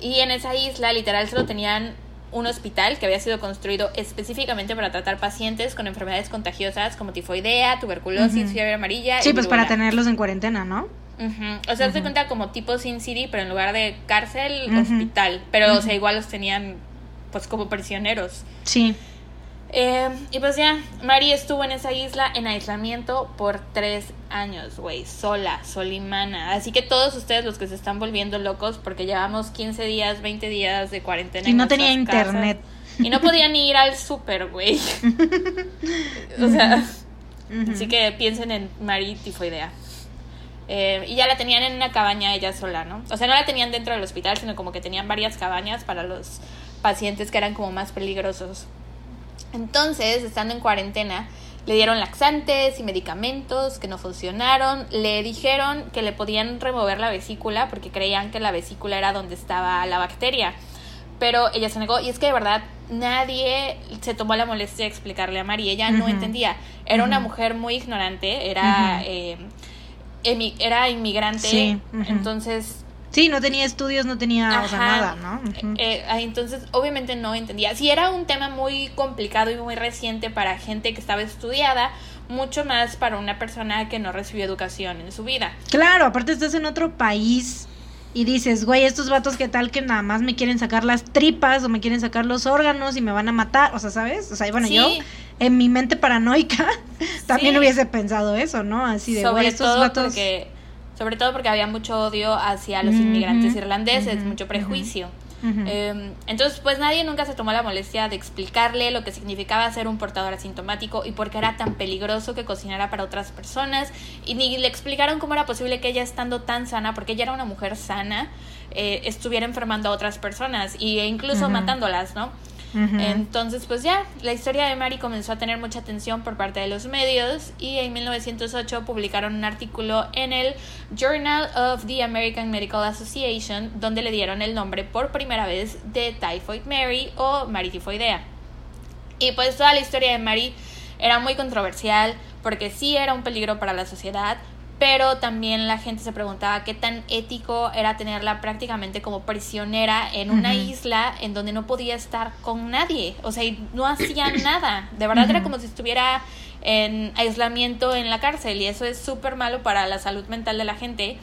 Y en esa isla literal solo tenían un hospital que había sido construido específicamente para tratar pacientes con enfermedades contagiosas como tifoidea, tuberculosis, fiebre amarilla. Sí, pues para tenerlos en cuarentena, ¿no? O sea, se cuenta como tipo Sin City, pero en lugar de cárcel, hospital. Pero, o sea, igual los tenían pues como prisioneros. Sí. Eh, y pues ya, Mari estuvo en esa isla en aislamiento por tres años, güey, sola, solimana. Así que todos ustedes los que se están volviendo locos, porque llevamos 15 días, 20 días de cuarentena. Y no tenía internet. y no podían ir al súper, güey. o sea, así que piensen en Mari tifoidea. Eh, y ya la tenían en una cabaña ella sola, ¿no? O sea, no la tenían dentro del hospital, sino como que tenían varias cabañas para los pacientes que eran como más peligrosos. Entonces, estando en cuarentena, le dieron laxantes y medicamentos que no funcionaron. Le dijeron que le podían remover la vesícula porque creían que la vesícula era donde estaba la bacteria. Pero ella se negó y es que de verdad nadie se tomó la molestia de explicarle a María. Ella no entendía. Era una mujer muy ignorante, era, eh, era inmigrante. Entonces Sí, no tenía estudios, no tenía nada, ¿no? Eh, ah, entonces, obviamente no entendía. Si era un tema muy complicado y muy reciente para gente que estaba estudiada, mucho más para una persona que no recibió educación en su vida. Claro, aparte estás en otro país y dices, güey, estos vatos que tal que nada más me quieren sacar las tripas o me quieren sacar los órganos y me van a matar, o sea, ¿sabes? O sea, bueno, yo en mi mente paranoica también hubiese pensado eso, ¿no? Así de, güey, estos vatos... sobre todo porque había mucho odio hacia los inmigrantes irlandeses, mucho prejuicio. Em, entonces, pues nadie nunca se tomó la molestia de explicarle lo que significaba ser un portador asintomático y por qué era tan peligroso que cocinara para otras personas. Y ni le explicaron cómo era posible que ella estando tan sana, porque ella era una mujer sana, eh, estuviera enfermando a otras personas e incluso matándolas, ¿no? Entonces, pues ya, la historia de Mary comenzó a tener mucha atención por parte de los medios y en 1908 publicaron un artículo en el Journal of the American Medical Association donde le dieron el nombre por primera vez de Typhoid Mary o Mary Tifoidea. Y pues toda la historia de Mary era muy controversial porque sí era un peligro para la sociedad, pero también la gente se preguntaba qué tan ético era tenerla prácticamente como prisionera en una isla en donde no podía estar con nadie, o sea, no hacía nada, de verdad era como si estuviera en aislamiento en la cárcel y eso es súper malo para la salud mental de la gente.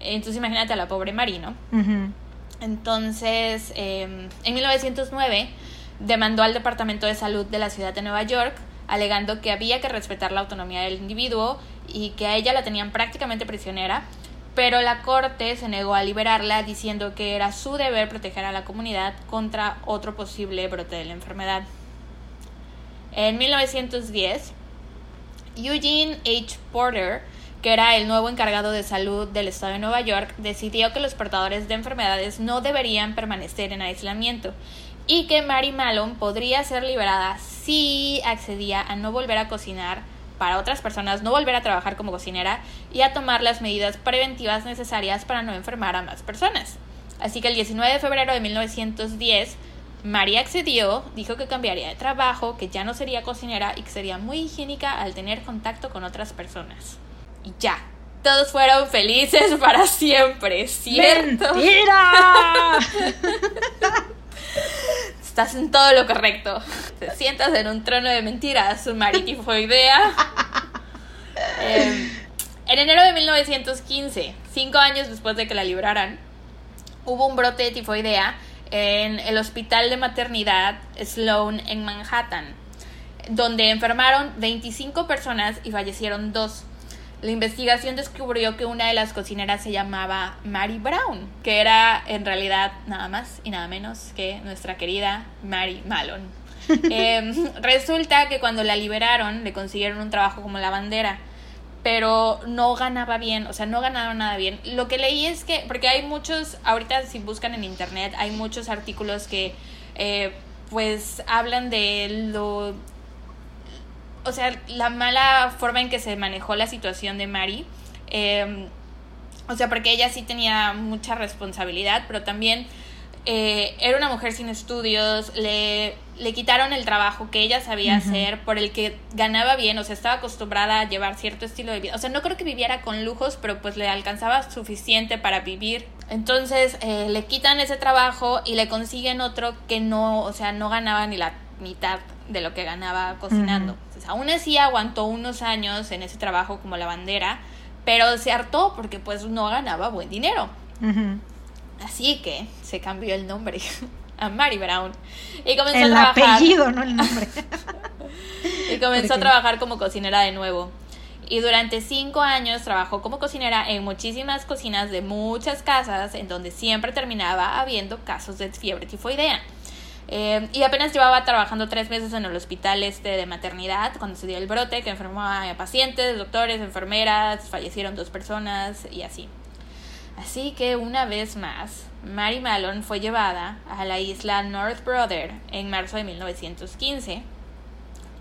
Entonces imagínate a la pobre Mari, ¿no? Entonces, em, en 1909 demandó al Departamento de Salud de la ciudad de Nueva York alegando que había que respetar la autonomía del individuo y que a ella la tenían prácticamente prisionera, pero la corte se negó a liberarla diciendo que era su deber proteger a la comunidad contra otro posible brote de la enfermedad. En 1910, Eugene H. Porter, que era el nuevo encargado de salud del estado de Nueva York, decidió que los portadores de enfermedades no deberían permanecer en aislamiento y que Mary Malone podría ser liberada si accedía a no volver a cocinar para otras personas, no volver a trabajar como cocinera y a tomar las medidas preventivas necesarias para no enfermar a más personas. Así que el 19 de febrero de 1910, María accedió, dijo que cambiaría de trabajo, que ya no sería cocinera y que sería muy higiénica al tener contacto con otras personas. Y ya, todos fueron felices para siempre, ¿cierto? ¡Mentira! Estás en todo lo correcto. Te sientas en un trono de mentiras, su idea. Eh, en enero de 1915, cinco años después de que la libraran, hubo un brote de tifoidea en el hospital de maternidad Sloan en Manhattan, donde enfermaron 25 personas y fallecieron dos. La investigación descubrió que una de las cocineras se llamaba Mary Brown, que era en realidad nada más y nada menos que nuestra querida Mary Malone. Em, resulta que cuando la liberaron le consiguieron un trabajo como lavandera, pero no ganaba bien, o sea, no ganaba nada bien. Lo que leí es que, porque hay muchos, ahorita si buscan en internet, hay muchos artículos que eh, pues hablan de lo o sea, la mala forma en que se manejó la situación de Mari. Em, o sea, porque ella sí tenía mucha responsabilidad, pero también eh, era una mujer sin estudios, le, le quitaron el trabajo que ella sabía hacer, por el que ganaba bien, o sea, estaba acostumbrada a llevar cierto estilo de vida. O sea, no creo que viviera con lujos, pero pues le alcanzaba suficiente para vivir. Entonces eh, le quitan ese trabajo y le consiguen otro que no, o sea, no ganaba ni la mitad de lo que ganaba cocinando. aún así aguantó unos años en ese trabajo como lavandera, pero se hartó porque pues no ganaba buen dinero. Así que se cambió el nombre a Mary Brown y comenzó el a trabajar. apellido, no el nombre. y comenzó a trabajar como cocinera de nuevo. Y durante cinco años trabajó como cocinera en muchísimas cocinas de muchas casas, en donde siempre terminaba habiendo casos de fiebre tifoidea. Eh, y apenas llevaba trabajando tres meses en el hospital este de maternidad cuando se dio el brote, que enfermó a pacientes, doctores, enfermeras, fallecieron dos personas y así. Así que una vez más, Mary Malone fue llevada a la isla North Brother en marzo de 1915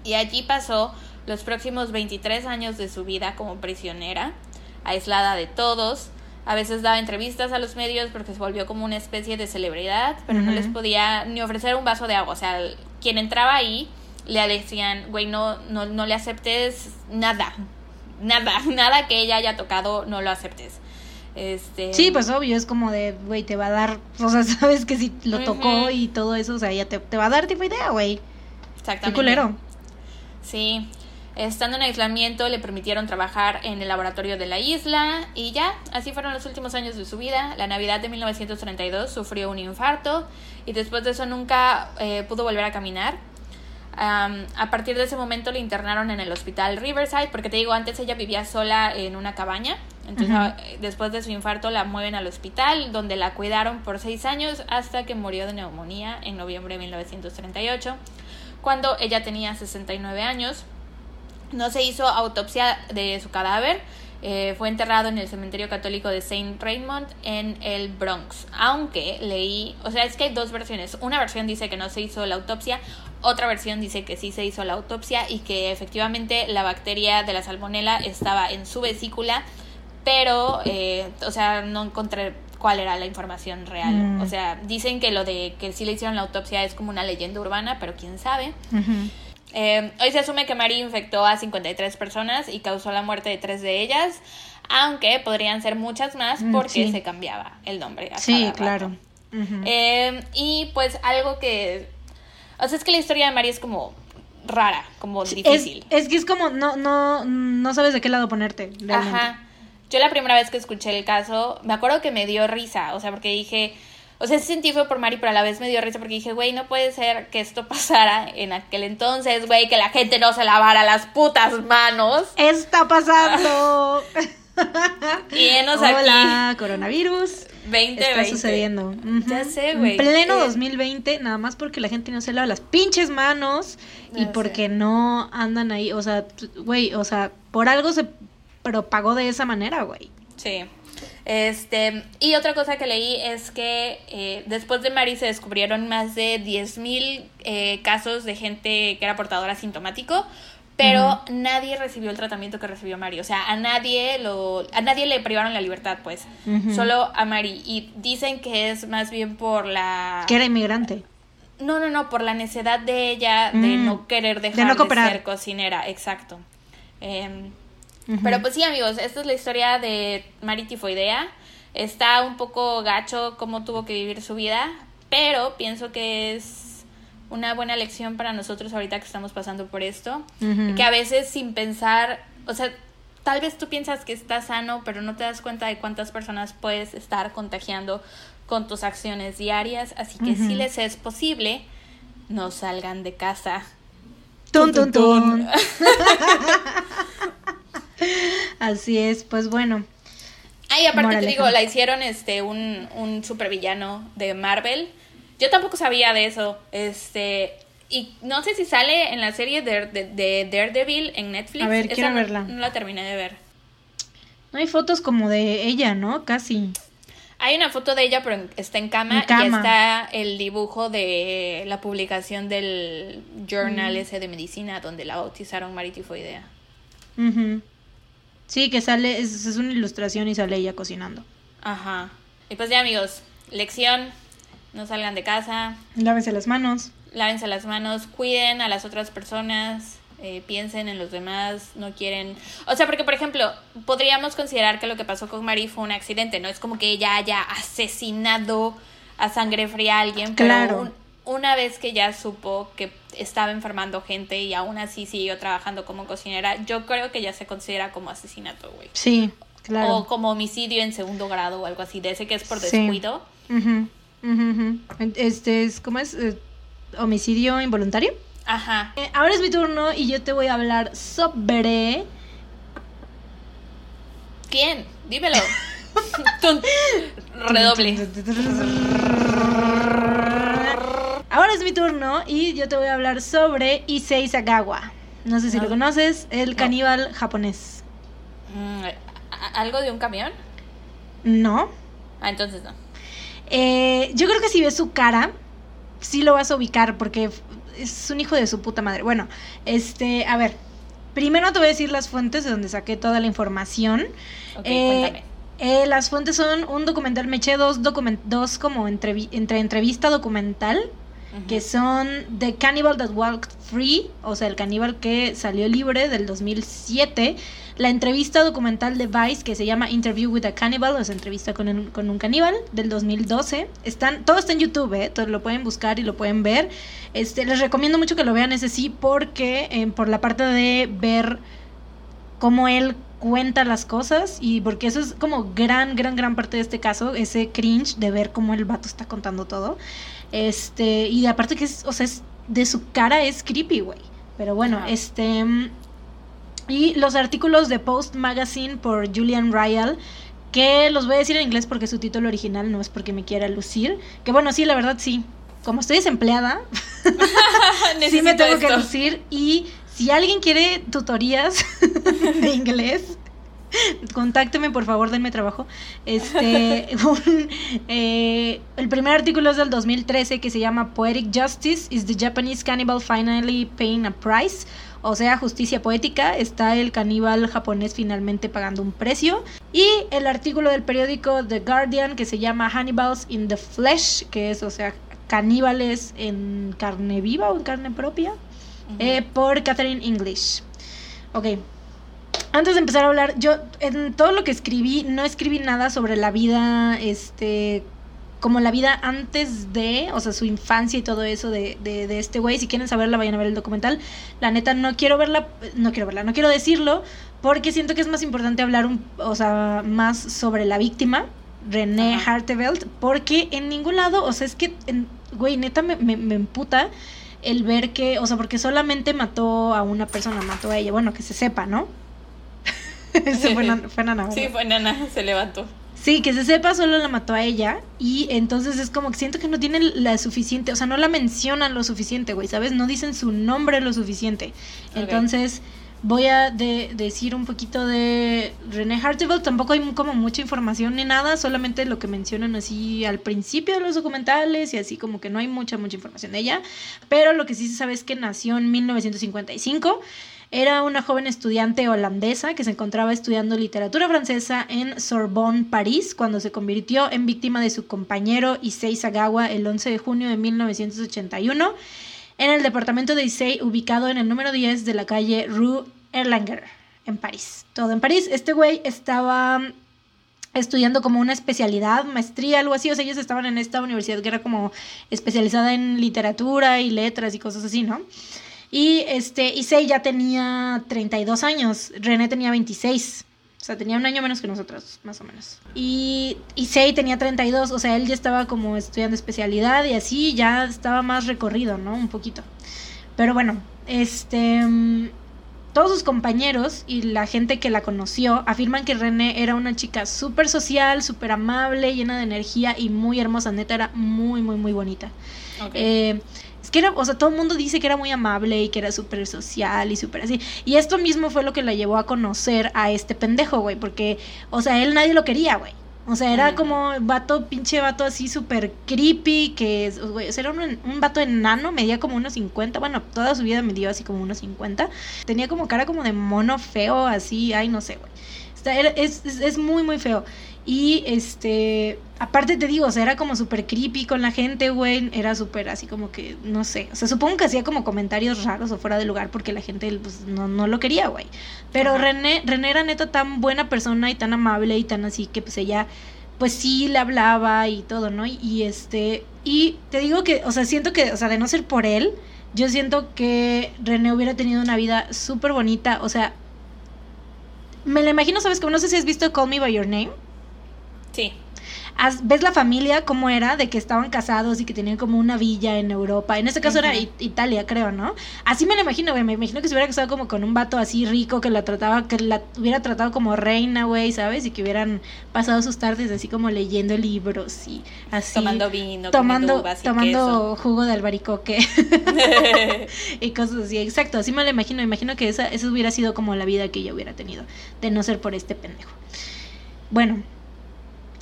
y allí pasó los próximos 23 años de su vida como prisionera, aislada de todos, a veces daba entrevistas a los medios porque se volvió como una especie de celebridad, pero no les podía ni ofrecer un vaso de agua. O sea, quien entraba ahí le decían, güey, no, no, no le aceptes nada, nada, nada que ella haya tocado, no lo aceptes. Este... Sí, pues obvio, es como de, güey, te va a dar, o sea, sabes que si lo tocó y todo eso, o sea, ya te, te va a dar tipo idea, güey. Exactamente. Qué culero. Sí, Estando en aislamiento le permitieron trabajar en el laboratorio de la isla y ya, así fueron los últimos años de su vida. La Navidad de 1932 sufrió un infarto y después de eso nunca eh, pudo volver a caminar. a partir de ese momento le internaron en el hospital Riverside, porque te digo, antes ella vivía sola en una cabaña. Entonces, ah, después de su infarto, la mueven al hospital, donde la cuidaron por seis años hasta que murió de neumonía en noviembre de 1938, cuando ella tenía 69 años. No se hizo autopsia de su cadáver, eh, fue enterrado en el cementerio católico de Saint Raymond en el Bronx. Aunque leí, o sea, es que hay dos versiones. Una versión dice que no se hizo la autopsia, otra versión dice que sí se hizo la autopsia y que efectivamente la bacteria de la salmonela estaba en su vesícula, pero, eh, o sea, no encontré cuál era la información real. Mm. O sea, dicen que lo de que sí le hicieron la autopsia es como una leyenda urbana, pero quién sabe. Eh, hoy se asume que Mary infectó a 53 personas y causó la muerte de tres de ellas, aunque podrían ser muchas más mm, porque se cambiaba el nombre. sí, claro. Eh, y pues algo que... O sea, es que la historia de Mary es como rara, como difícil. Es, que es como, no, no, no sabes de qué lado ponerte. Ajá. Yo la primera vez que escuché el caso, me acuerdo que me dio risa, o sea, porque dije, o sea, sentí fue por Mari, pero a la vez me dio risa porque dije, güey, no puede ser que esto pasara en aquel entonces, güey, que la gente no se lavara las putas manos. Está pasando. y enos Hola, coronavirus. 2020. Está sucediendo. Ya sé, güey. En pleno 2020, nada más porque la gente no se lava las pinches manos y porque no andan ahí, o sea, güey, o sea, por algo se propagó de esa manera, güey. Sí. Este, y otra cosa que leí es que eh, después de Mari se descubrieron más de 10.000 eh, casos de gente que era portadora asintomático, pero nadie recibió el tratamiento que recibió Mari. O sea, a nadie lo, a nadie le privaron la libertad, pues. Solo a Mari. Y dicen que es más bien por la. Que era inmigrante. No, no, no, por la necesidad de ella de mm. no querer dejar de, ser cocinera, exacto. Eh, pero pues sí, amigos, esta es la historia de Mari Tifoidea. Está un poco gacho cómo tuvo que vivir su vida, pero pienso que es una buena lección para nosotros ahorita que estamos pasando por esto. Que a veces sin pensar, o sea, tal vez tú piensas que estás sano, pero no te das cuenta de cuántas personas puedes estar contagiando con tus acciones diarias. Así que si les es posible, no salgan de casa. Tun, tun, tun. Así es, pues bueno. Ay, aparte te digo, la hicieron este un, un supervillano de Marvel. Yo tampoco sabía de eso. Este. Y no sé si sale en la serie de, de, Daredevil en Netflix. A ver, quiero verla. No la terminé de ver. No hay fotos como de ella, ¿no? Casi. Hay una foto de ella, pero está en cama, y está el dibujo de la publicación del journal mm. ese de medicina donde la bautizaron Maritifoidea. Uh Sí, que sale, es, es una ilustración y sale ella cocinando. Ajá. Y pues ya amigos, lección, no salgan de casa. Lávense las manos. Lávense las manos, cuiden a las otras personas, eh, piensen en los demás, no quieren... O sea, porque por ejemplo, podríamos considerar que lo que pasó con Mari fue un accidente, no es como que ella haya asesinado a sangre fría a alguien, pero claro una vez que ya supo que estaba enfermando gente y aún así siguió trabajando como cocinera, yo creo que ya se considera como asesinato, güey. Sí, claro. O como homicidio en segundo grado o algo así, de ese que es por descuido. Este es, ¿cómo es? Eh, ¿Homicidio involuntario? Ajá. Eh, ahora es mi turno y yo te voy a hablar sobre... ¿Quién? Dímelo. Redoble. Ahora es mi turno y yo te voy a hablar sobre Issei Sagawa. No sé si lo conoces, el caníbal japonés. Mm, ¿Algo de un camión? No. Ah, entonces no. Eh, yo creo que si ves su cara, sí lo vas a ubicar porque es un hijo de su puta madre. Bueno, este, a ver, primero te voy a decir las fuentes de donde saqué toda la información. Ok, cuéntame. Eh, las fuentes son un documental, me eché dos, dos como entre entrevista documental que son The Cannibal That Walked Free, o sea, el caníbal que salió libre del 2007, la entrevista documental de Vice que se llama Interview with a Cannibal, o sea, entrevista con, un caníbal del 2012. Están, todo está en YouTube, ¿eh? Todo lo pueden buscar y lo pueden ver. Este, les recomiendo mucho que lo vean ese sí, porque eh, por la parte de ver cómo él cuenta las cosas y porque eso es como gran, gran, gran parte de este caso, ese cringe de ver cómo el vato está contando todo. Este, y aparte que es, o sea, es de su cara es creepy, güey. Pero bueno, este... Y los artículos de Post Magazine por Julian Ryall que los voy a decir en inglés porque su título original no es porque me quiera lucir. Que bueno, sí, la verdad sí. Como estoy desempleada, sí me tengo que lucir. Y si alguien quiere tutorías de inglés, contácteme por favor, denme trabajo. Este, eh, el primer artículo es del 2013 que se llama Poetic Justice is the Japanese cannibal finally paying a price. O sea, justicia poética, está el caníbal japonés finalmente pagando un precio. Y el artículo del periódico The Guardian que se llama Hannibals in the Flesh, que es, o sea, caníbales en carne viva o en carne propia, eh, por Catherine English. Ok, antes de empezar a hablar, yo en todo lo que escribí, no escribí nada sobre la vida, este, como la vida antes de, o sea, su infancia y todo eso de, de, este güey. Si quieren saberla, vayan a ver el documental. La neta, no quiero verla, no quiero verla, no quiero decirlo, porque siento que es más importante hablar, un, o sea, más sobre la víctima, René Hartevelt, porque en ningún lado, o sea, es que, güey, neta me, me, me emputa el ver que, o sea, porque solamente mató a una persona, mató a ella, bueno, que se sepa, ¿no? fue, Nana. Sí, fue Nana, se levantó. Sí, que se sepa, solo la mató a ella. Y entonces es como que siento que no tienen la suficiente, o sea, no la mencionan lo suficiente, güey, ¿sabes? No dicen su nombre lo suficiente. Entonces, voy a decir un poquito de René Hartevelt. Tampoco hay como mucha información ni nada, solamente lo que mencionan así al principio de los documentales y así como que no hay mucha, mucha información de ella. Pero lo que sí se sabe es que nació en 1955 era una joven estudiante holandesa que se encontraba estudiando literatura francesa en Sorbonne, París, cuando se convirtió en víctima de su compañero Issei Sagawa el 11 de junio de 1981 en el departamento de Issei, ubicado en el número 10 de la calle Rue Erlanger, en París. Todo en París. Este güey estaba estudiando como una especialidad, maestría, algo así. O sea, ellos estaban en esta universidad que era como especializada en literatura y letras y cosas así, ¿no? Y este, Issei ya tenía 32 años, René tenía 26. O sea, tenía un año menos que nosotros, más o menos. Y Issei tenía 32, o sea, él ya estaba como estudiando especialidad y así ya estaba más recorrido, ¿no? Un poquito. Pero bueno, este todos sus compañeros y la gente que la conoció afirman que René era una chica súper social, súper amable, llena de energía y muy hermosa. Neta, era muy, muy, muy bonita. Eh, que era, o sea, todo el mundo dice que era muy amable y que era súper social y súper así. Y esto mismo fue lo que la llevó a conocer a este pendejo, güey, porque, o sea, él nadie lo quería, güey. O sea, era como vato, pinche vato así súper creepy, que, güey, o sea, era un, un, vato enano, medía como unos 50, bueno, toda su vida medía así como unos 50. Tenía como cara como de mono feo, así, ay, no sé, güey. es, es, es muy, muy feo. Y este, aparte te digo, o sea, era como súper creepy con la gente, güey. Era súper así como que, no sé. O sea, supongo que hacía como comentarios raros o fuera de lugar porque la gente pues, no, no lo quería, güey. Pero René, René era neta tan buena persona y tan amable y tan así que pues ella, pues sí le hablaba y todo, ¿no? Y, este, y te digo que, o sea, siento que, o sea, de no ser por él, yo siento que René hubiera tenido una vida súper bonita. O sea, me la imagino, ¿sabes? Como no sé si has visto Call Me By Your Name. Sí. ¿Ves la familia cómo era? De que estaban casados y que tenían como una villa en Europa. En este caso era Italia, creo, ¿no? Así me lo imagino, güey. Me imagino que se hubiera casado como con un vato así rico que la trataba, que la hubiera tratado como reina, güey, ¿sabes? Y que hubieran pasado sus tardes así como leyendo libros y así. Tomando vino, tomando, tomando jugo de albaricoque y cosas así. Exacto, así me lo imagino. Me imagino que esa, esa hubiera sido como la vida que yo hubiera tenido, de no ser por este pendejo. Bueno,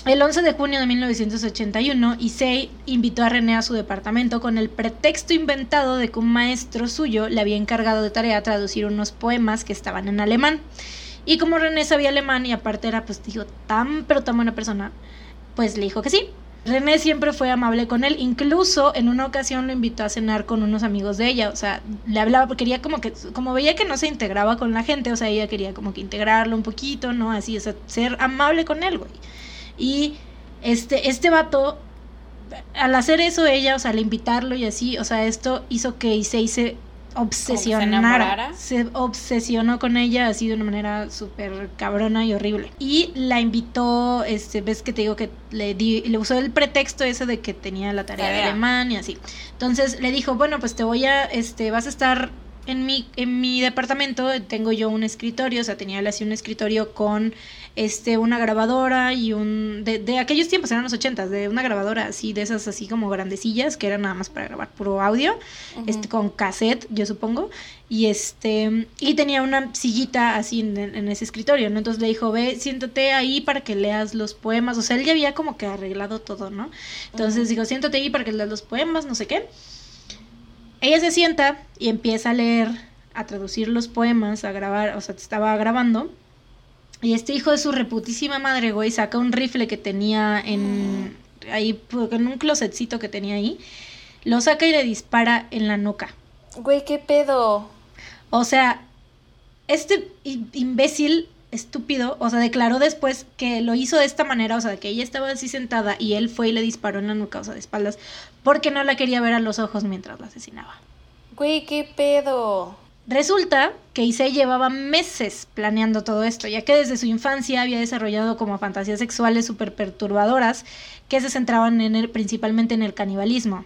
el 11 de junio de 1981, Issei invitó a René a su departamento con el pretexto inventado de que un maestro suyo le había encargado de tarea traducir unos poemas que estaban en alemán. Y como René sabía alemán y aparte era, pues dijo, tan pero tan buena persona, pues le dijo que sí. René siempre fue amable con él, incluso en una ocasión lo invitó a cenar con unos amigos de ella, o sea, le hablaba porque quería como que, como veía que no se integraba con la gente, o sea, ella quería como que integrarlo un poquito, ¿no? Así, o sea, ser amable con él, güey. Y este, este vato, al hacer eso ella, o sea, al invitarlo y así, o sea, esto hizo que se hice, obsesionara. Se, obsesionó con ella así de una manera súper cabrona y horrible. Y la invitó, este, ves que te digo que le, di, le usó el pretexto ese de que tenía la tarea, de alemán y así. Entonces le dijo, bueno, pues te voy a, este, vas a estar en mi, en mi departamento tengo yo un escritorio, o sea, tenía así un escritorio con este, una grabadora y un... De, de aquellos tiempos, eran los ochentas, de una grabadora así, de esas así como grandecillas, que eran nada más para grabar puro audio, este, con cassette, yo supongo, y este, y tenía una sillita así en, ese escritorio, ¿no? Entonces le dijo, ve, siéntate ahí para que leas los poemas, o sea, él ya había como que arreglado todo, ¿no? Entonces dijo, siéntate ahí para que leas los poemas, no sé qué. Ella se sienta y empieza a leer, a traducir los poemas, a grabar, o sea, estaba grabando. Y este hijo de su reputísima madre, güey, saca un rifle que tenía en ahí, pues, en un closetcito que tenía ahí, lo saca y le dispara en la nuca. Güey, qué pedo. O sea, este imbécil estúpido, o sea, declaró después que lo hizo de esta manera, o sea, que ella estaba así sentada y él fue y le disparó en la nuca, o sea, de espaldas, porque no la quería ver a los ojos mientras la asesinaba. Güey, qué pedo. Resulta que Issei llevaba meses planeando todo esto, ya que desde su infancia había desarrollado como fantasías sexuales súper perturbadoras que se centraban en el, principalmente en el canibalismo.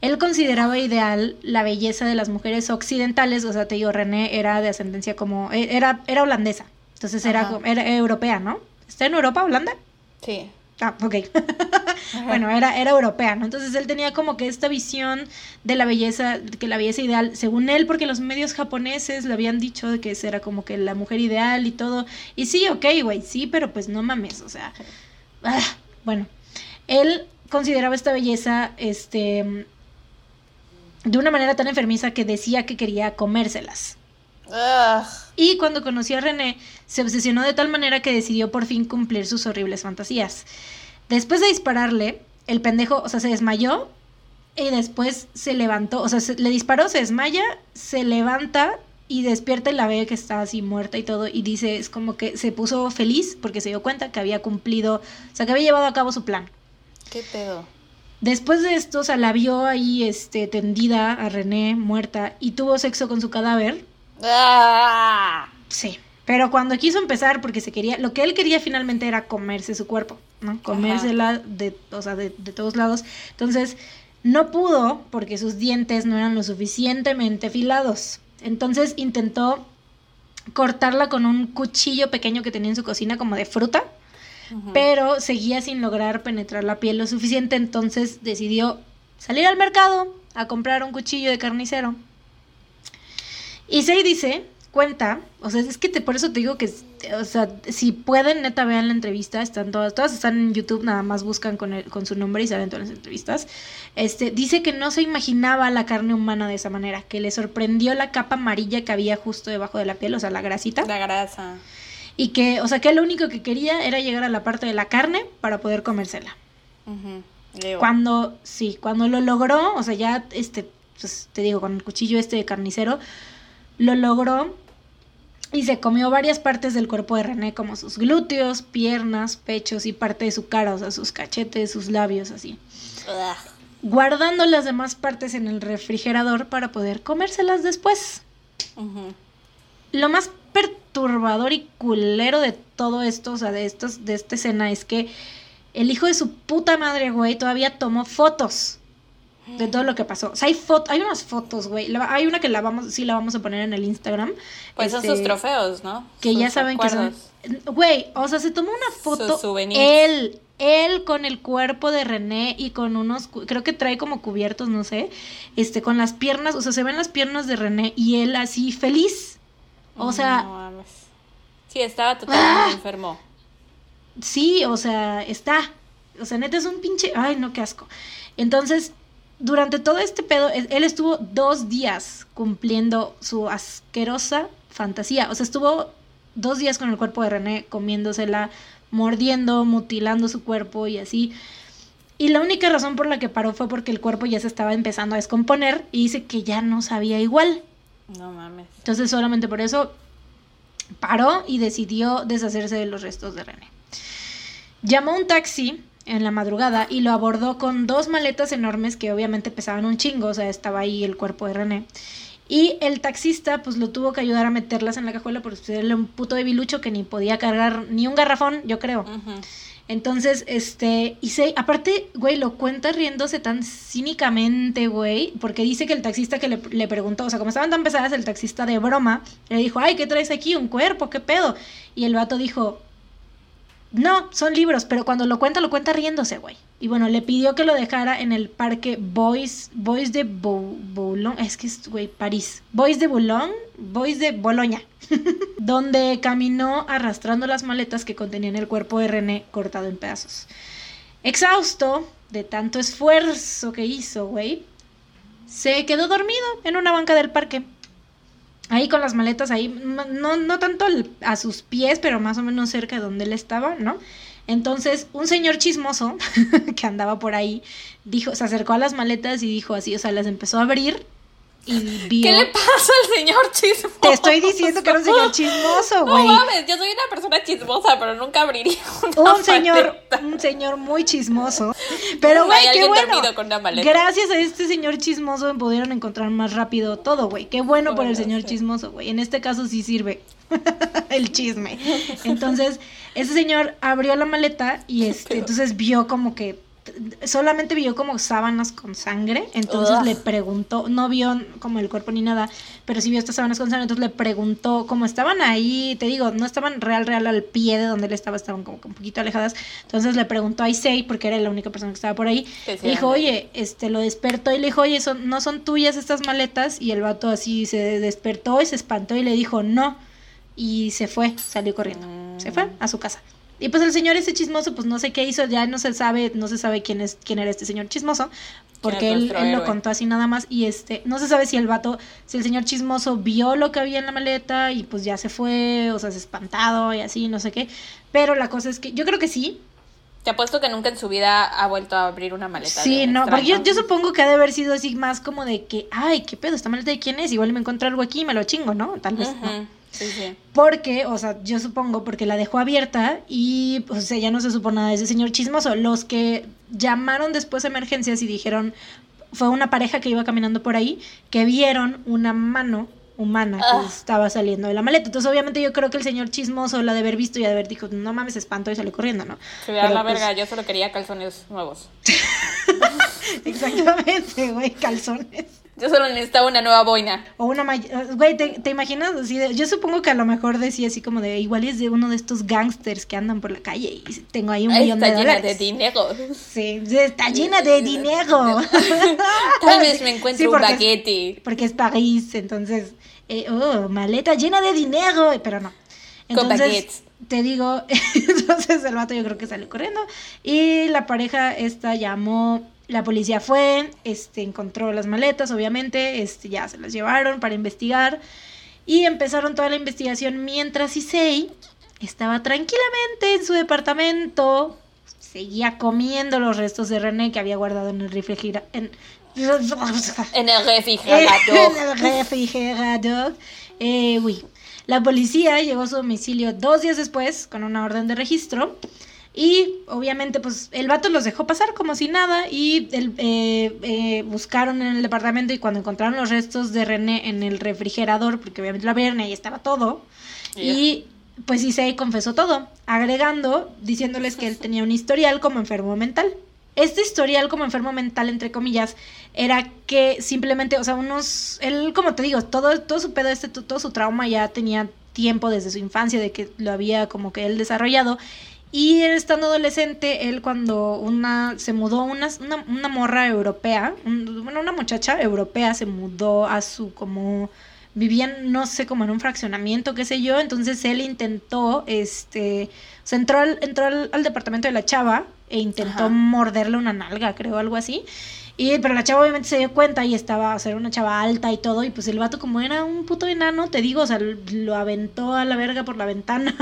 Él consideraba ideal la belleza de las mujeres occidentales, o sea, te digo, René era de ascendencia como, e, era, era holandesa, entonces era, era europea, ¿no? ¿Está en Europa, Holanda? Sí. Ah, ok. bueno, era, era europea, ¿no? Entonces él tenía como que esta visión de la belleza, que la belleza ideal, según él, porque los medios japoneses le habían dicho de que era como que la mujer ideal y todo. Y sí, ok, güey, sí, pero pues no mames, o sea. Ah, bueno, él consideraba esta belleza, este, de una manera tan enfermiza que decía que quería comérselas. Y cuando conoció a René, se obsesionó de tal manera que decidió por fin cumplir sus horribles fantasías. Después de dispararle, el pendejo, o sea, se desmayó y después se levantó, o sea, le disparó, se desmaya, se levanta y despierta y la ve que está así muerta y todo y dice, es como que se puso feliz porque se dio cuenta que había cumplido, o sea, que había llevado a cabo su plan. ¿Qué pedo? Después de esto, o sea, la vio ahí este, tendida a René, muerta, y tuvo sexo con su cadáver Ah. Sí. Pero cuando quiso empezar, porque se quería, lo que él quería finalmente era comerse su cuerpo, ¿no? Comérsela de, o sea, de, de todos lados. Entonces, no pudo porque sus dientes no eran lo suficientemente afilados. Entonces intentó cortarla con un cuchillo pequeño que tenía en su cocina como de fruta, pero seguía sin lograr penetrar la piel lo suficiente, entonces decidió salir al mercado a comprar un cuchillo de carnicero y Sei dice, cuenta, o sea, es que te, por eso te digo que, o sea, si pueden, neta, vean la entrevista, están todas, todas están en YouTube, nada más buscan con, el, con su nombre y saben todas las entrevistas. Este, dice que no se imaginaba la carne humana de esa manera, que le sorprendió la capa amarilla que había justo debajo de la piel, o sea, la grasita. La grasa. Y que, o sea, que lo único que quería era llegar a la parte de la carne para poder comérsela. Cuando, sí, cuando lo logró, o sea, ya, este, pues, te digo, con el cuchillo este de carnicero, lo logró y se comió varias partes del cuerpo de René, como sus glúteos, piernas, pechos y parte de su cara, o sea, sus cachetes, sus labios, así. Guardando las demás partes en el refrigerador para poder comérselas después. Lo más perturbador y culero de todo esto, o sea, de, estos, de esta escena, es que el hijo de su puta madre, güey, todavía tomó fotos de todo lo que pasó. O sea, hay, foto, hay unas fotos, güey. Hay una que la vamos, sí la vamos a poner en el Instagram. Pues son sus este, trofeos, ¿no? Que ya saben que son. Güey, o sea, se tomó una foto. Él, él con el cuerpo de René y con unos, creo que trae como cubiertos, no sé, este, con las piernas, o sea, se ven las piernas de René y él así feliz. O sea. sí, estaba totalmente ¡Ah! enfermo. Sí, o sea, está. O sea, neta es un pinche. Ay, no, qué asco. Entonces, durante todo este pedo, él estuvo dos días cumpliendo su asquerosa fantasía. O sea, estuvo dos días con el cuerpo de René, comiéndosela, mordiendo, mutilando su cuerpo y así. Y la única razón por la que paró fue porque el cuerpo ya se estaba empezando a descomponer y dice que ya no sabía igual. No mames. Entonces solamente por eso paró y decidió deshacerse de los restos de René. Llamó un taxi en la madrugada y lo abordó con dos maletas enormes que obviamente pesaban un chingo, o sea, estaba ahí el cuerpo de René. Y el taxista, pues lo tuvo que ayudar a meterlas en la cajuela porque pues, era un puto debilucho que ni podía cargar ni un garrafón, yo creo. Entonces, este, y se, aparte, güey, lo cuenta riéndose tan cínicamente, güey, porque dice que el taxista que le, le, preguntó, o sea, como estaban tan pesadas, el taxista de broma le dijo, ay, ¿qué traes aquí? ¿Un cuerpo? ¿Qué pedo? Y el vato dijo, no, son libros, pero cuando lo cuenta, lo cuenta riéndose, güey. Y bueno, le pidió que lo dejara en el parque Bois, Bois de Boulogne, es que es, güey, París. Bois de Boulogne, Bois de Boloña, donde caminó arrastrando las maletas que contenían el cuerpo de René cortado en pedazos. Exhausto de tanto esfuerzo que hizo, güey, se quedó dormido en una banca del parque ahí con las maletas ahí, no, no tanto a sus pies, pero más o menos cerca de donde él estaba, ¿no? Entonces, un señor chismoso que andaba por ahí, dijo, se acercó a las maletas y dijo así, o sea, las empezó a abrir ¿Qué le pasa al señor chismoso? Te estoy diciendo que era un señor chismoso, güey. No mames, yo soy una persona chismosa, pero nunca abriría una Un señor, un señor muy chismoso. Pero, güey, qué bueno. Gracias a este señor chismoso pudieron encontrar más rápido todo, güey. Qué bueno por el señor chismoso, güey. En este caso sí sirve el chisme. Entonces, ese señor abrió la maleta y este, entonces vio como que solamente vio como sábanas con sangre, entonces le preguntó, no vio como el cuerpo ni nada, pero sí vio estas sábanas con sangre, entonces le preguntó, como estaban ahí, te digo, no estaban real, real al pie de donde él estaba, estaban como un poquito alejadas, entonces le preguntó a Issei, porque era la única persona que estaba por ahí, le dijo, oye, este, lo despertó y le dijo, oye, son, no son tuyas estas maletas, y el vato así se despertó y se espantó y le dijo, no, y se fue, salió corriendo, se fue a su casa. Y pues el señor ese chismoso, pues no sé qué hizo, ya no se sabe, no se sabe quién es, quién era este señor chismoso, porque él, lo contó así nada más, y este, no se sabe si el vato, si el señor chismoso vio lo que había en la maleta y pues ya se fue, o sea, se espantado y así, no sé qué. Pero la cosa es que, yo creo que sí. Te apuesto que nunca en su vida ha vuelto a abrir una maleta. Sí, no, porque yo, yo, supongo que ha de haber sido así más como de que, ay, qué pedo, esta maleta de quién es, igual me encuentro algo aquí y me lo chingo, ¿no? Tal vez. Porque, o sea, yo supongo porque la dejó abierta y pues ella no se supo nada de ese señor chismoso. Los que llamaron después a emergencias y dijeron, fue una pareja que iba caminando por ahí, que vieron una mano humana que ah. estaba saliendo de la maleta. Entonces, obviamente, yo creo que el señor chismoso la de haber visto y de haber dicho, no mames, espanto y salió corriendo, ¿no? Se vea la pues verga, yo solo quería calzones nuevos. Exactamente, güey, calzones. Yo solo necesitaba una nueva boina. O una Güey, ¿te, imaginas? Así yo supongo que a lo mejor decía así como de igual es de uno de estos gangsters que andan por la calle y tengo ahí un millón de dólares. Está llena de dinero. Sí, está llena de dinero. Tal vez me encuentre un baguete. porque es París, entonces, eh, oh, maleta llena de dinero, pero no. Entonces, te digo, entonces el vato yo creo que salió corriendo y la pareja esta llamó la policía fue, este, encontró las maletas, obviamente, este, ya se las llevaron para investigar y empezaron toda la investigación mientras Issei estaba tranquilamente en su departamento, seguía comiendo los restos de René que había guardado en el refrigerador. En, en el refrigerador. en el refrigerador. Eh, uy. La policía llegó a su domicilio dos días después con una orden de registro y obviamente, pues el vato los dejó pasar como si nada y el, eh, eh, buscaron en el departamento y cuando encontraron los restos de René en el refrigerador, porque obviamente la vieron y estaba todo, y pues se confesó todo, agregando, diciéndoles que él tenía un historial como enfermo mental. Este historial como enfermo mental, entre comillas, era que simplemente, o sea, unos, él, como te digo, todo, todo su pedo, este, todo su trauma ya tenía tiempo desde su infancia de que lo había como que él desarrollado y estando adolescente, él cuando una se mudó, una, una, morra europea, bueno, una muchacha europea se mudó a su como vivían, no sé, como en un fraccionamiento, qué sé yo, entonces él intentó, este, o entró al, entró al, departamento de la chava e intentó morderle una nalga, creo, algo así, y, pero la chava obviamente se dio cuenta y estaba, o sea, era una chava alta y todo, y pues el vato como era un puto enano, te digo, o sea, lo aventó a la verga por la ventana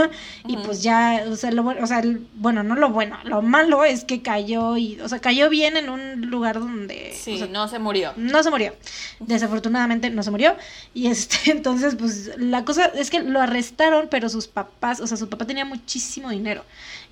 y pues ya, o sea, lo, o sea, bueno, no lo bueno, lo malo es que cayó y, o sea, cayó bien en un lugar donde... Sí, no se murió. No se murió. Desafortunadamente no se murió. Y este, entonces, pues la cosa es que lo arrestaron, pero sus papás, o sea, su papá tenía muchísimo dinero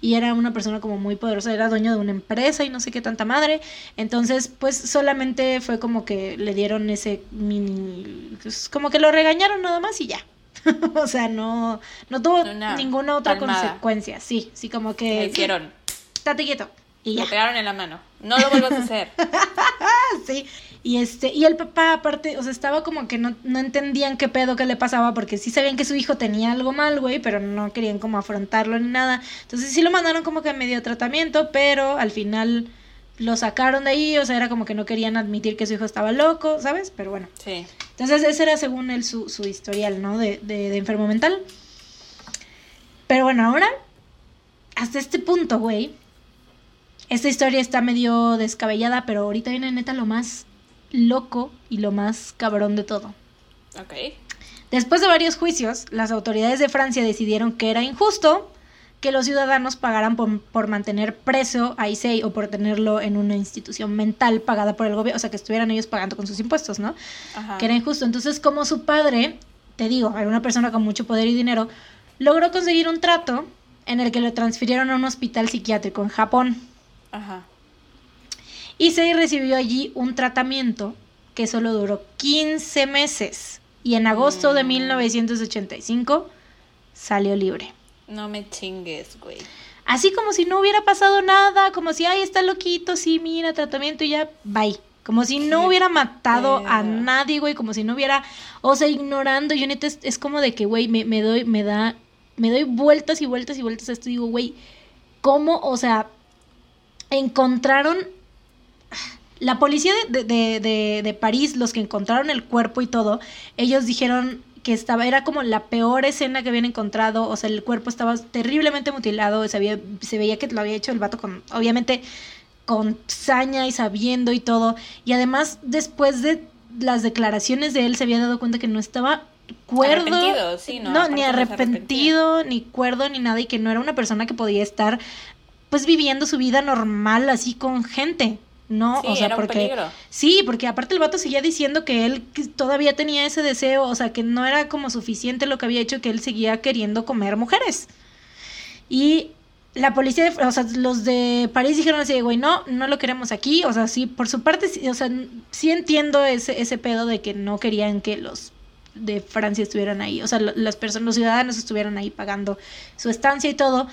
y era una persona como muy poderosa, era dueño de una empresa y no sé qué tanta madre. Entonces, pues solamente fue como que le dieron ese mini, pues, como que lo regañaron nada más y ya. o sea, no, no tuvo ninguna otra consecuencia. Sí, sí, como que... Le hicieron. Estate quieto. Y ya. pegaron en la mano. No lo vuelvas a hacer. sí. Y este, y el papá, aparte, o sea, estaba como que no, no entendían qué pedo que le pasaba, porque sí sabían que su hijo tenía algo mal, güey, pero no querían como afrontarlo ni nada. Entonces sí lo mandaron como que a medio tratamiento, pero al final lo sacaron de ahí, o sea, era como que no querían admitir que su hijo estaba loco, ¿sabes? Pero bueno. Sí. Entonces ese era según él su, su historial, ¿no? De, de, de enfermo mental. Pero bueno, ahora, hasta este punto, güey, esta historia está medio descabellada, pero ahorita viene neta lo más loco y lo más cabrón de todo. Ok. Después de varios juicios, las autoridades de Francia decidieron que era injusto que los ciudadanos pagaran por, mantener preso a Issei o por tenerlo en una institución mental pagada por el gobierno, o sea, que estuvieran ellos pagando con sus impuestos, ¿no? Ajá. Que era injusto. Entonces, como su padre, te digo, era una persona con mucho poder y dinero, logró conseguir un trato en el que lo transfirieron a un hospital psiquiátrico en Japón. Ajá. Issei recibió allí un tratamiento que solo duró 15 meses y en agosto de 1985 mm. salió libre. No me chingues, güey. Así como si no hubiera pasado nada, como si, ay, está loquito, sí, mira, tratamiento y ya, bye. Como si no hubiera matado a nadie, güey, como si no hubiera, o sea, ignorando. Yo neta es, como de que, güey, me, me, doy, me da, me doy vueltas y vueltas y vueltas a esto. Digo, güey, ¿cómo, o sea, encontraron la policía de, de, de, París, los que encontraron el cuerpo y todo, ellos dijeron que estaba, era como la peor escena que habían encontrado, o sea, el cuerpo estaba terriblemente mutilado, se, había, se veía que lo había hecho el vato con, obviamente, con saña y sabiendo y todo, y además después de las declaraciones de él se había dado cuenta que no estaba cuerdo, no, ni arrepentido, ni cuerdo, ni nada, y que no era una persona que podía estar pues viviendo su vida normal así con gente. No, o sea, porque sí, porque aparte el vato seguía diciendo que él todavía tenía ese deseo, o sea, que no era como suficiente lo que había hecho, que él seguía queriendo comer mujeres. Y la policía, o sea, los de París dijeron así, güey, no, no lo queremos aquí, o sea, sí, por su parte, o sea, sí entiendo ese, ese pedo de que no querían que los de Francia estuvieran ahí, o sea, las personas, los ciudadanos estuvieran ahí pagando su estancia y todo,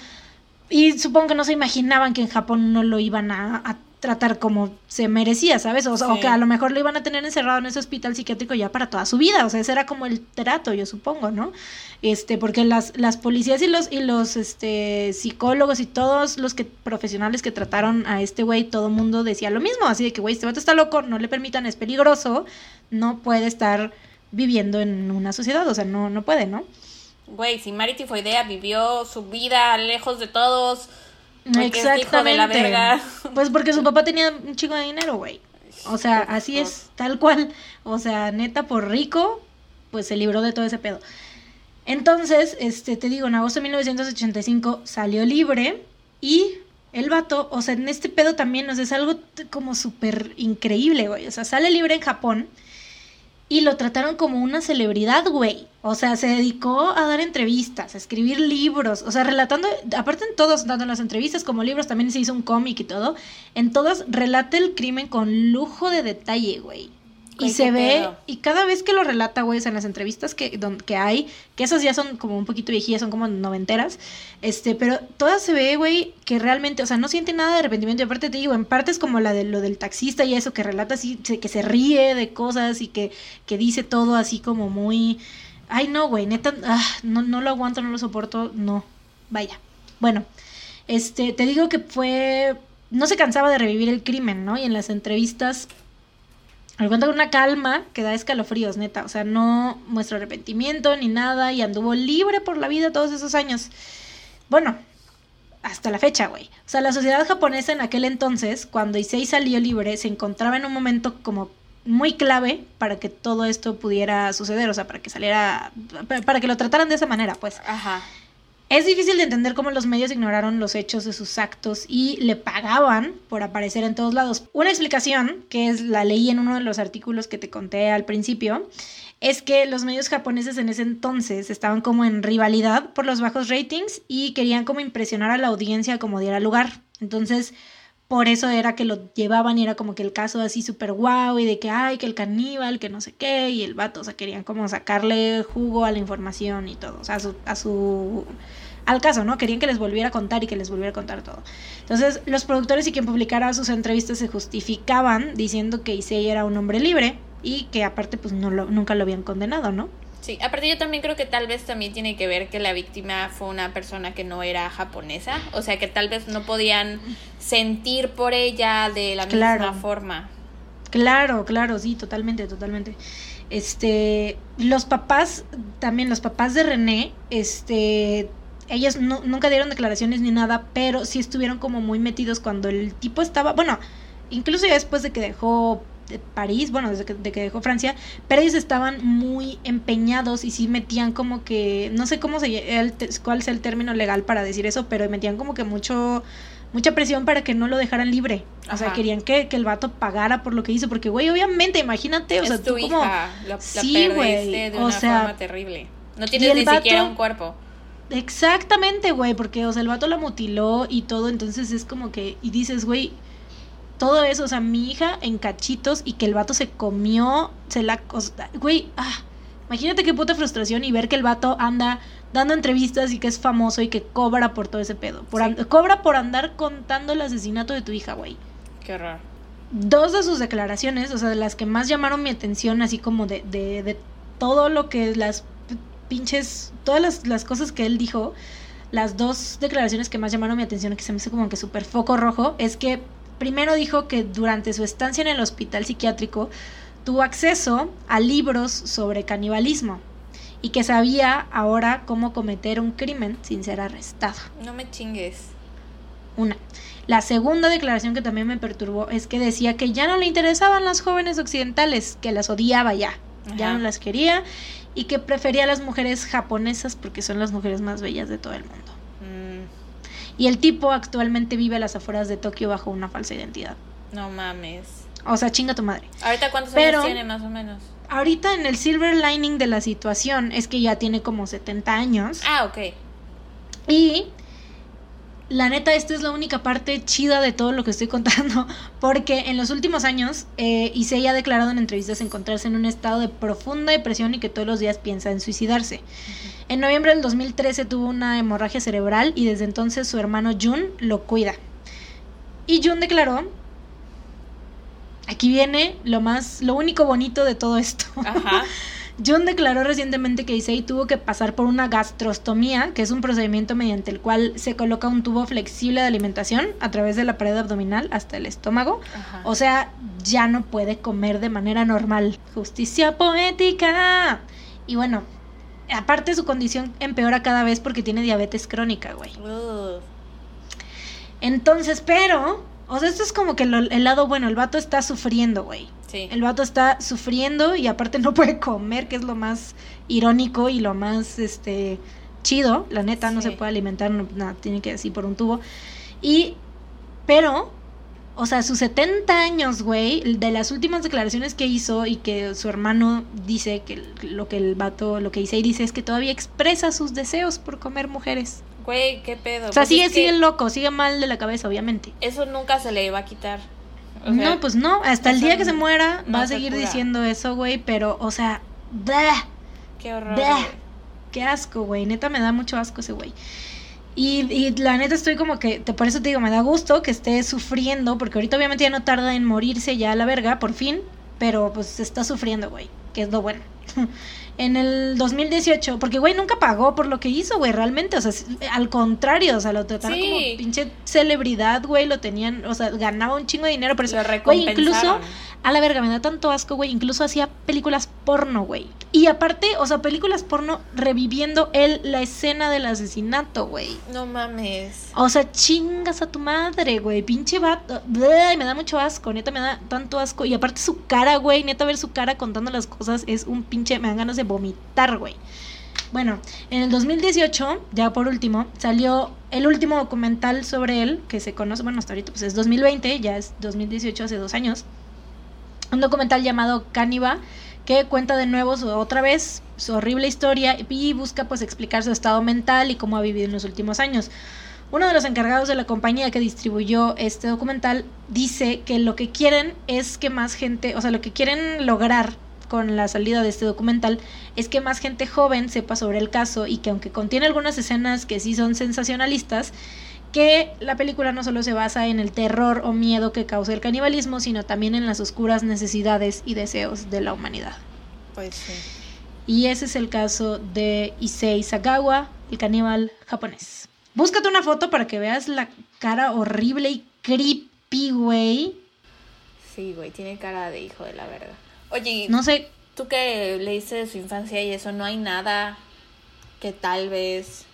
y supongo que no se imaginaban que en Japón no lo iban a tratar como se merecía, ¿sabes? O, o, que a lo mejor lo iban a tener encerrado en ese hospital psiquiátrico ya para toda su vida, o sea, ese era como el trato, yo supongo, ¿no? Este, porque las, las policías y los, y los este, psicólogos y todos los que, profesionales que trataron a este güey, todo el mundo decía lo mismo, así de que, güey, este vato está loco, no le permitan, es peligroso, no puede estar viviendo en una sociedad, o sea, no, no puede, ¿no? Güey, si Mari Tifoidea vivió su vida lejos de todos, Exactamente. Pues porque su papá tenía un chico de dinero, güey. O sea, así es, tal cual. O sea, neta, por rico, pues se libró de todo ese pedo. Entonces, este, te digo, en agosto de 1985 salió libre y el vato, o sea, en este pedo también, o sea, es algo como súper increíble, güey. O sea, sale libre en Japón y lo trataron como una celebridad, güey. O sea, se dedicó a dar entrevistas, a escribir libros, o sea, relatando, aparte en todos, dando las entrevistas como libros, también se hizo un cómic y todo. En todas relata el crimen con lujo de detalle, güey. Y se ve, y cada vez que lo relata, güey, en las entrevistas que, que hay, que esas ya son como un poquito viejillas, son como noventeras, este, pero todas se ve, güey, que realmente, o sea, no siente nada de arrepentimiento. Y aparte te digo, en partes como la de lo del taxista y eso, que relata así, que se ríe de cosas y que, que dice todo así como muy. Ay, no, güey, neta, ah, no, no lo aguanto, no lo soporto, no. Vaya. Bueno, este, te digo que fue. No se cansaba de revivir el crimen, ¿no? Y en las entrevistas me cuenta con una calma que da escalofríos, neta. O sea, no muestra arrepentimiento ni nada y anduvo libre por la vida todos esos años. Bueno, hasta la fecha, güey. O sea, la sociedad japonesa en aquel entonces, cuando Issei salió libre, se encontraba en un momento como muy clave para que todo esto pudiera suceder, o sea, para que saliera, para que lo trataran de esa manera, pues. Ajá. Es difícil de entender cómo los medios ignoraron los hechos de sus actos y le pagaban por aparecer en todos lados. Una explicación, que es la leí en uno de los artículos que te conté al principio, es que los medios japoneses en ese entonces estaban como en rivalidad por los bajos ratings y querían como impresionar a la audiencia como diera lugar. Entonces, por eso era que lo llevaban y era como que el caso así súper guau y de que, ay, que el caníbal, que no sé qué, y el vato, o sea, querían como sacarle jugo a la información y todo, o sea, a su, a su al caso, ¿no? Querían que les volviera a contar y que les volviera a contar todo. Entonces, los productores y quien publicara sus entrevistas se justificaban diciendo que Issei era un hombre libre y que aparte pues no nunca lo habían condenado, ¿no? Sí, aparte yo también creo que tal vez también tiene que ver que la víctima fue una persona que no era japonesa, o sea que tal vez no podían sentir por ella de la misma forma. Claro, claro, sí, totalmente, totalmente. Este, los papás, también los papás de René, este, ellos nunca dieron declaraciones ni nada, pero sí estuvieron como muy metidos cuando el tipo estaba, bueno, incluso ya después de que dejó París, bueno, desde que, de que dejó Francia, pero ellos estaban muy empeñados y sí metían como que, no sé cómo se, el, cuál es el término legal para decir eso, pero metían como que mucho mucha presión para que no lo dejaran libre. O sea, querían que, que, el vato pagara por lo que hizo, porque, güey, obviamente, imagínate, o sea, tu tú como... sí, güey, de una forma terrible. No tienes ni siquiera un cuerpo. Exactamente, güey, porque, o sea, el vato la mutiló y todo, entonces es como que, y dices, güey, todo eso, o sea, mi hija en cachitos y que el vato se comió, se la... Güey, ah, imagínate qué puta frustración y ver que el vato anda dando entrevistas y que es famoso y que cobra por todo ese pedo. Por cobra por andar contando el asesinato de tu hija, güey. Qué raro. Dos de sus declaraciones, o sea, de las que más llamaron mi atención, así como de, de, de todo lo que las pinches, todas las, las cosas que él dijo, las dos declaraciones que más llamaron mi atención, que se me hace como que súper foco rojo, es que primero dijo que durante su estancia en el hospital psiquiátrico tuvo acceso a libros sobre canibalismo y que sabía ahora cómo cometer un crimen sin ser arrestado. No me chingues. Una. La segunda declaración que también me perturbó es que decía que ya no le interesaban las jóvenes occidentales, que las odiaba ya, ya no las quería y que prefería a las mujeres japonesas porque son las mujeres más bellas de todo el mundo. Y el tipo actualmente vive a las afueras de Tokio bajo una falsa identidad. No mames. O sea, chinga tu madre. ¿Ahorita cuántos años tiene más o menos? Ahorita en el silver lining de la situación es que ya tiene como 70 años. Ah, ok. Y la neta, esta es la única parte chida de todo lo que estoy contando, porque en los últimos años eh, Issei ha declarado en entrevistas encontrarse en un estado de profunda depresión y que todos los días piensa en suicidarse. En noviembre del 2013 tuvo una hemorragia cerebral y desde entonces su hermano Jun lo cuida. Y Jun declaró, aquí viene lo más, lo único bonito de todo esto. Ajá. John declaró recientemente que Issei tuvo que pasar por una gastrostomía, que es un procedimiento mediante el cual se coloca un tubo flexible de alimentación a través de la pared abdominal hasta el estómago. O sea, ya no puede comer de manera normal. Justicia poética. Y bueno, aparte su condición empeora cada vez porque tiene diabetes crónica, güey. Entonces, pero, o sea, esto es como que el lado bueno, el vato está sufriendo, güey. El vato está sufriendo y aparte no puede comer, que es lo más irónico y lo más este chido. La neta, no se puede alimentar, nada, tiene que decir por un tubo. Y, pero, o sea, sus 70 años, güey, de las últimas declaraciones que hizo y que su hermano dice que lo que el vato, lo que dice y dice es que todavía expresa sus deseos por comer mujeres. Güey, qué pedo. O sea, pues sigue, sigue loco, sigue mal de la cabeza, obviamente. Eso nunca se le va a quitar no, pues no, hasta el día que se muera va a seguir diciendo eso, güey, pero, o sea, ¡bleh! Qué horror. Qué asco, güey, neta me da mucho asco ese güey. Y, y, la neta estoy como que, te, por eso te digo, me da gusto que esté sufriendo, porque ahorita obviamente ya no tarda en morirse ya a la verga, por fin, pero pues está sufriendo, güey, que es lo bueno. en el 2018, porque güey nunca pagó por lo que hizo, güey, realmente, o sea, al contrario, o sea, lo trataron como pinche celebridad, güey, lo tenían, o sea, ganaba un chingo de dinero. Güey, incluso a la verga, me da tanto asco, güey. Incluso hacía películas porno, güey. Y aparte, o sea, películas porno reviviendo él la escena del asesinato, güey. No mames. O sea, chingas a tu madre, güey. Pinche vato. me da mucho asco, neta, me da tanto asco. Y aparte su cara, güey, neta, ver su cara contando las cosas es un pinche. Me dan ganas de vomitar, güey. Bueno, en el 2018, ya por último, salió el último documental sobre él, que se conoce, bueno, hasta ahorita pues es 2020, ya es 2018, hace dos años un documental llamado Cániba que cuenta de nuevo otra vez su horrible historia y busca pues explicar su estado mental y cómo ha vivido en los últimos años. Uno de los encargados de la compañía que distribuyó este documental dice que lo que quieren es que más gente, o sea, lo que quieren lograr con la salida de este documental es que más gente joven sepa sobre el caso y que aunque contiene algunas escenas que sí son sensacionalistas, que la película no solo se basa en el terror o miedo que causa el canibalismo, sino también en las oscuras necesidades y deseos de la humanidad. Pues sí. Y ese es el caso de Issei Sagawa, el caníbal japonés. Búscate una foto para que veas la cara horrible y creepy, güey. Sí, güey, tiene cara de hijo de la verga. Oye, No sé, tú que leíste de su infancia y eso, no hay nada que tal vez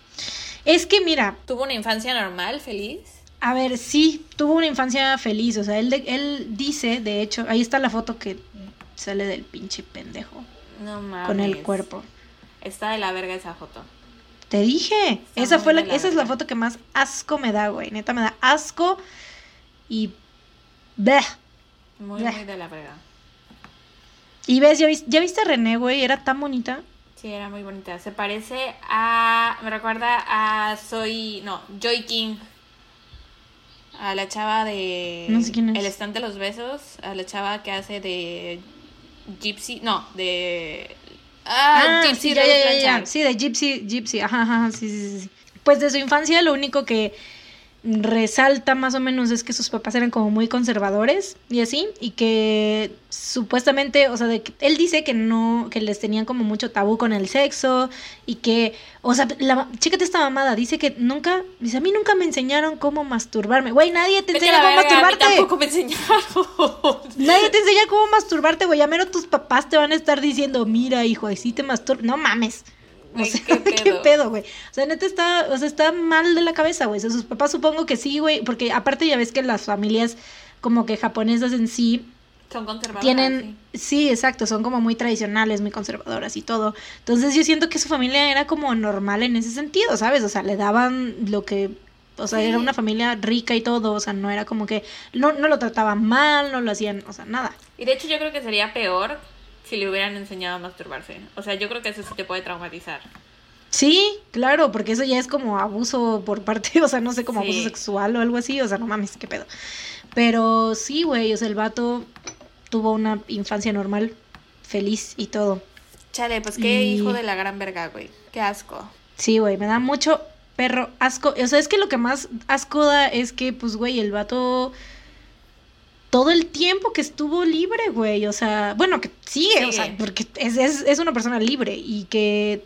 es que mira, tuvo una infancia normal, feliz. a ver, sí, tuvo una infancia feliz, o sea, él, de- él dice, de hecho, ahí está la foto que sale del pinche pendejo No mames. con el cuerpo. Está de la verga esa foto. Te dije, Está esa fue la, esa es la foto que más asco me da, güey. Neta me da asco y bleh. Muy, muy de la verga. Y ves, ¿ya, ya viste a René, güey? Era tan bonita. Sí, era muy bonita. Se parece a. Me recuerda a Soy. No, Joy King. A la chava de. No sé quién es. El stand de los besos. A la chava que hace de. Gypsy. No, de. Ah, Gypsy sí, ya, ya. Sí, de Gypsy, Gypsy, ajá, ajá, sí, sí, sí. Pues de su infancia lo único que resalta más o menos es que sus papás eran como muy conservadores y así, y que supuestamente, o sea, de que él dice que no, que les tenían como mucho tabú con el sexo y que, o sea, la, chécate esta mamada, dice que nunca, dice, a mí nunca me enseñaron cómo masturbarme. Güey, nadie te enseña cómo verga, a mí masturbarte. tampoco me enseñaron. Nadie te enseña cómo masturbarte, güey. A menos tus papás te van a estar diciendo, mira, hijo, así te masturbas. No mames. O sea, ¿qué ¿qué pedo? pedo, güey? O sea, neta está, o sea, está mal de la cabeza, güey. O sea, sus papás supongo que sí, güey. Porque aparte ya ves que las familias como que japonesas en sí Son conservadoras. tienen, sí. sí. exacto, son como muy tradicionales, muy conservadoras y todo. Entonces yo siento que su familia era como normal en ese sentido, ¿sabes? O sea, le daban lo que, o sea, Sí. era una familia rica y todo, o sea, no era como que, no, no lo trataban mal, no lo hacían, o sea, nada. Y de hecho, yo creo que sería peor si le hubieran enseñado a masturbarse. O sea, yo creo que eso sí te puede traumatizar. Sí, claro, porque eso ya es como abuso por parte, o sea, no sé, como Sí. abuso sexual o algo así, o sea, no mames, qué pedo. Pero sí, güey, o sea, el vato tuvo una infancia normal, feliz y todo. Chale, pues qué Y- hijo de la gran verga, güey. Qué asco. Sí, güey, me da mucho perro asco. O sea, es que lo que más asco da es que, pues, güey, el vato todo el tiempo que estuvo libre, güey. O sea, bueno, que sigue, o sea, porque es, es, es una persona libre y que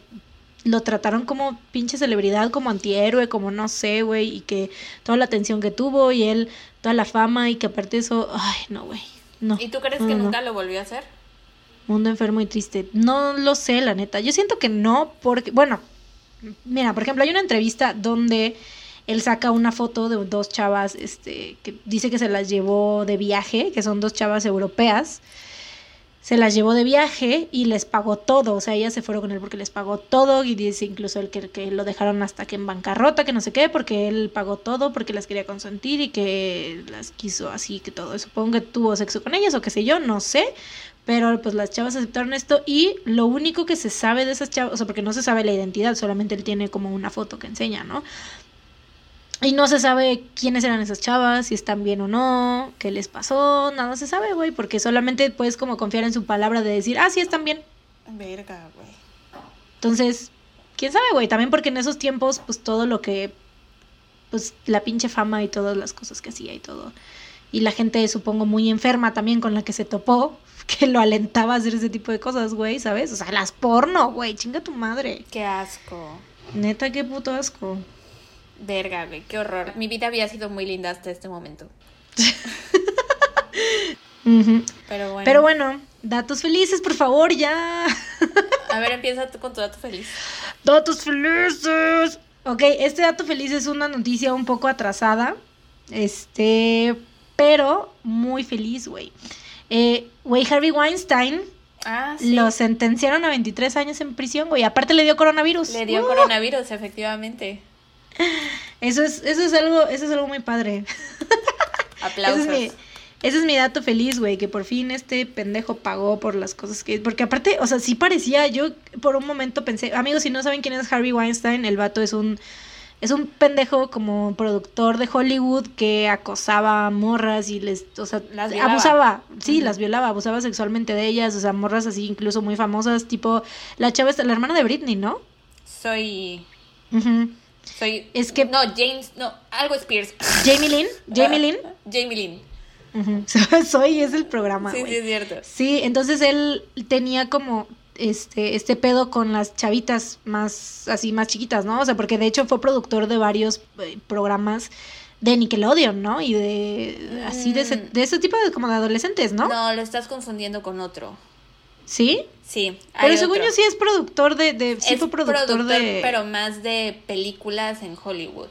lo trataron como pinche celebridad, como antihéroe, como no sé, güey, y que toda la atención que tuvo y él, toda la fama y que aparte eso, ay, no, güey, no. ¿Y tú crees no, que no. nunca lo volvió a hacer? Mundo enfermo y triste. No lo sé, la neta. Yo siento que no, porque, bueno, mira, por ejemplo, hay una entrevista donde él saca una foto de dos chavas, este, que dice que se las llevó de viaje, que son dos chavas europeas. Se las llevó de viaje y les pagó todo. O sea, ellas se fueron con él porque les pagó todo. Y dice incluso el que, que lo dejaron hasta que en bancarrota, que no sé qué, porque él pagó todo, porque las quería consentir y que las quiso así, que todo. Supongo que tuvo sexo con ellas o qué sé yo, no sé. Pero pues las chavas aceptaron esto y lo único que se sabe de esas chavas, o sea, porque no se sabe la identidad, solamente él tiene como una foto que enseña, ¿no? Y no se sabe quiénes eran esas chavas, si están bien o no, qué les pasó, nada se sabe, güey, porque solamente puedes como confiar en su palabra de decir, ah, sí, están bien. Verga, güey. Entonces, quién sabe, güey, también porque en esos tiempos, pues todo lo que, pues la pinche fama y todas las cosas que hacía y todo. Y la gente, supongo, muy enferma también con la que se topó, que lo alentaba a hacer ese tipo de cosas, güey, ¿sabes? O sea, las porno, güey, chinga tu madre. Qué asco. Neta, qué puto asco. Verga, güey, qué horror. Mi vida había sido muy linda hasta este momento. Pero bueno. Pero bueno, datos felices, por favor, ya. A ver, empieza tú con tu dato feliz. Datos felices. Ok, este dato feliz es una noticia un poco atrasada. Este, pero muy feliz, güey. Eh, Güey, Harvey Weinstein Ah, sí. lo sentenciaron a 23 años en prisión, güey. Aparte le dio coronavirus. Le dio Uh, coronavirus, efectivamente. Eso es, eso es algo, eso es algo muy padre. Aplausos. Ese es mi, ese es mi dato feliz, güey, que por fin este pendejo pagó por las cosas que... Porque aparte, o sea, sí parecía, yo por un momento pensé, amigos, si no saben quién es Harvey Weinstein, el vato es un es un pendejo como productor de Hollywood que acosaba a morras y les, o sea, Las violaba. abusaba, sí, las violaba, abusaba sexualmente de ellas, o sea, morras así incluso muy famosas, tipo la chava la hermana de Britney, ¿no? Soy. Soy. Es que- No, James. No, algo Spears. Jamie Lynn, Jamie Lynn, Jamie Lynn. Soy es el programa, Sí, sí, es cierto. Sí, entonces él tenía como este, este pedo con las chavitas más, así, más chiquitas, ¿no? O sea, porque de hecho fue productor de varios eh, programas de Nickelodeon, ¿no? Y de, así, de ese, Mm. de ese tipo de, como de adolescentes, ¿no? ¿no? lo estás confundiendo con otro. ¿Sí? Sí. Pero según otro. yo sí es productor de, de sí es fue productor, de... pero más de películas en Hollywood.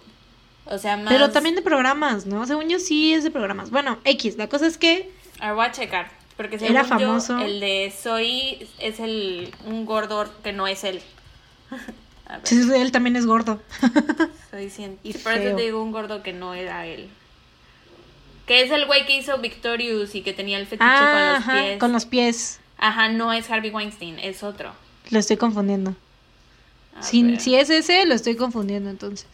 O sea, más. Pero también de programas, ¿no? Según yo sí es de programas. Bueno, X, la cosa es que... A ver, voy a checar. Porque Era según yo, famoso. el de Soy es el un gordo que no es él. A ver, sí, él también es gordo. soy cien- y Por eso te digo un gordo que no era él. Que es el güey que hizo Victorious y que tenía el fetiche con Ah, los ajá, pies. con los pies. Ajá, no es Harvey Weinstein, es otro. Lo estoy confundiendo. Si, si es ese, lo estoy confundiendo entonces.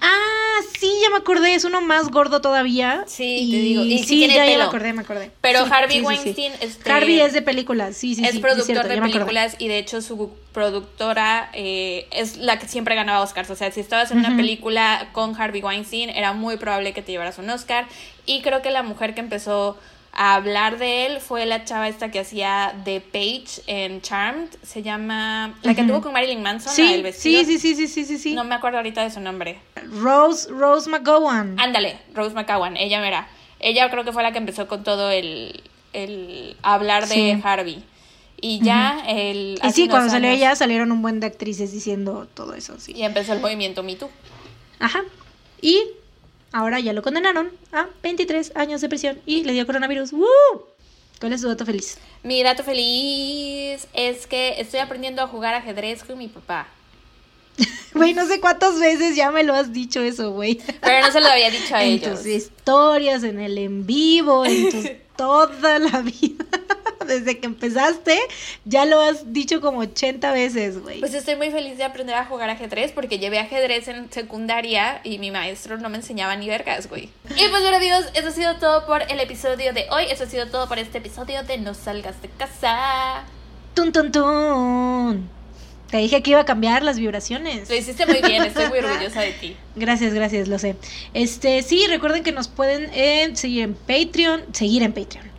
Ah, sí, ya me acordé, es uno más gordo todavía. Sí, te digo, y sí sí, tiene ya, me acordé, me acordé. Pero Sí, Harvey sí. Weinstein este, Harvey es de películas, sí, sí, es sí. productor cierto, de películas y de hecho su productora eh, es la que siempre ganaba Oscars. O sea, si estabas en una película con Harvey Weinstein, era muy probable que te llevaras un Oscar. Y creo que la mujer que empezó a hablar de él fue la chava esta que hacía The Page en Charmed. Se llama. La que Ujú. tuvo con Marilyn Manson, la Sí, del vestido. sí, sí, sí, sí, sí, sí. No me acuerdo ahorita de su nombre. Rose, Rose McGowan. Ándale, Rose McGowan, ella era. Ella creo que fue la que empezó con todo el, el hablar de Sí. Harvey. Y ya el... y sí, cuando salió ella salieron un buen de actrices diciendo todo eso, sí. Y empezó el movimiento Me Too. Ajá. Y ahora ya lo condenaron a 23 años de prisión y le dio coronavirus. ¡Woo! ¿Cuál es tu dato feliz? Mi dato feliz es que estoy aprendiendo a jugar ajedrez con mi papá. Güey, no sé cuántas veces ya me lo has dicho eso, güey. Pero no se lo había dicho a en ellos. tus historias, en el en vivo, en tus, toda la vida. Desde que empezaste, ya lo has dicho como 80 veces, güey. Pues estoy muy feliz de aprender a jugar ajedrez porque llevé ajedrez en secundaria y mi maestro no me enseñaba ni vergas, güey. Y pues bueno amigos, eso ha sido todo por el episodio de hoy. Eso ha sido todo por este episodio de No salgas de casa. Tun, tun, tun. Te dije que iba a cambiar las vibraciones. Lo hiciste muy bien, estoy muy orgullosa de ti. Gracias, gracias, lo sé. Este, sí, recuerden que nos pueden eh, seguir en Patreon, seguir en Patreon,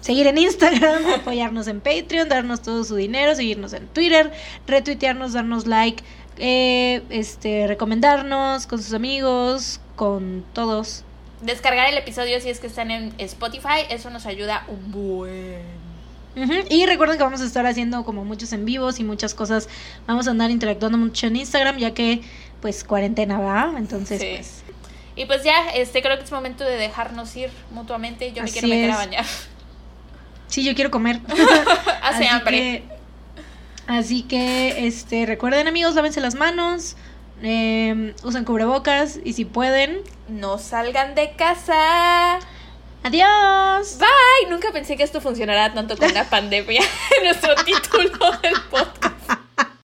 seguir en Instagram, apoyarnos en Patreon, darnos todo su dinero, seguirnos en Twitter, retuitearnos, darnos like, eh, este, recomendarnos con sus amigos, con todos. Descargar el episodio si es que están en Spotify, eso nos ayuda un buen. Y recuerden que vamos a estar haciendo como muchos en vivos y muchas cosas. Vamos a andar interactuando mucho en Instagram, ya que, pues, cuarentena va. Entonces, Sí. pues. Y pues ya, este creo que es momento de dejarnos ir mutuamente. Yo me quiero meter a bañar. Sí, yo quiero comer. Hace Así hambre. que- así que, este, recuerden amigos, lávense las manos, eh, usen cubrebocas y si pueden, No salgan de casa. adiós. Bye. Nunca pensé que esto funcionara tanto con la pandemia. Nuestro título del podcast.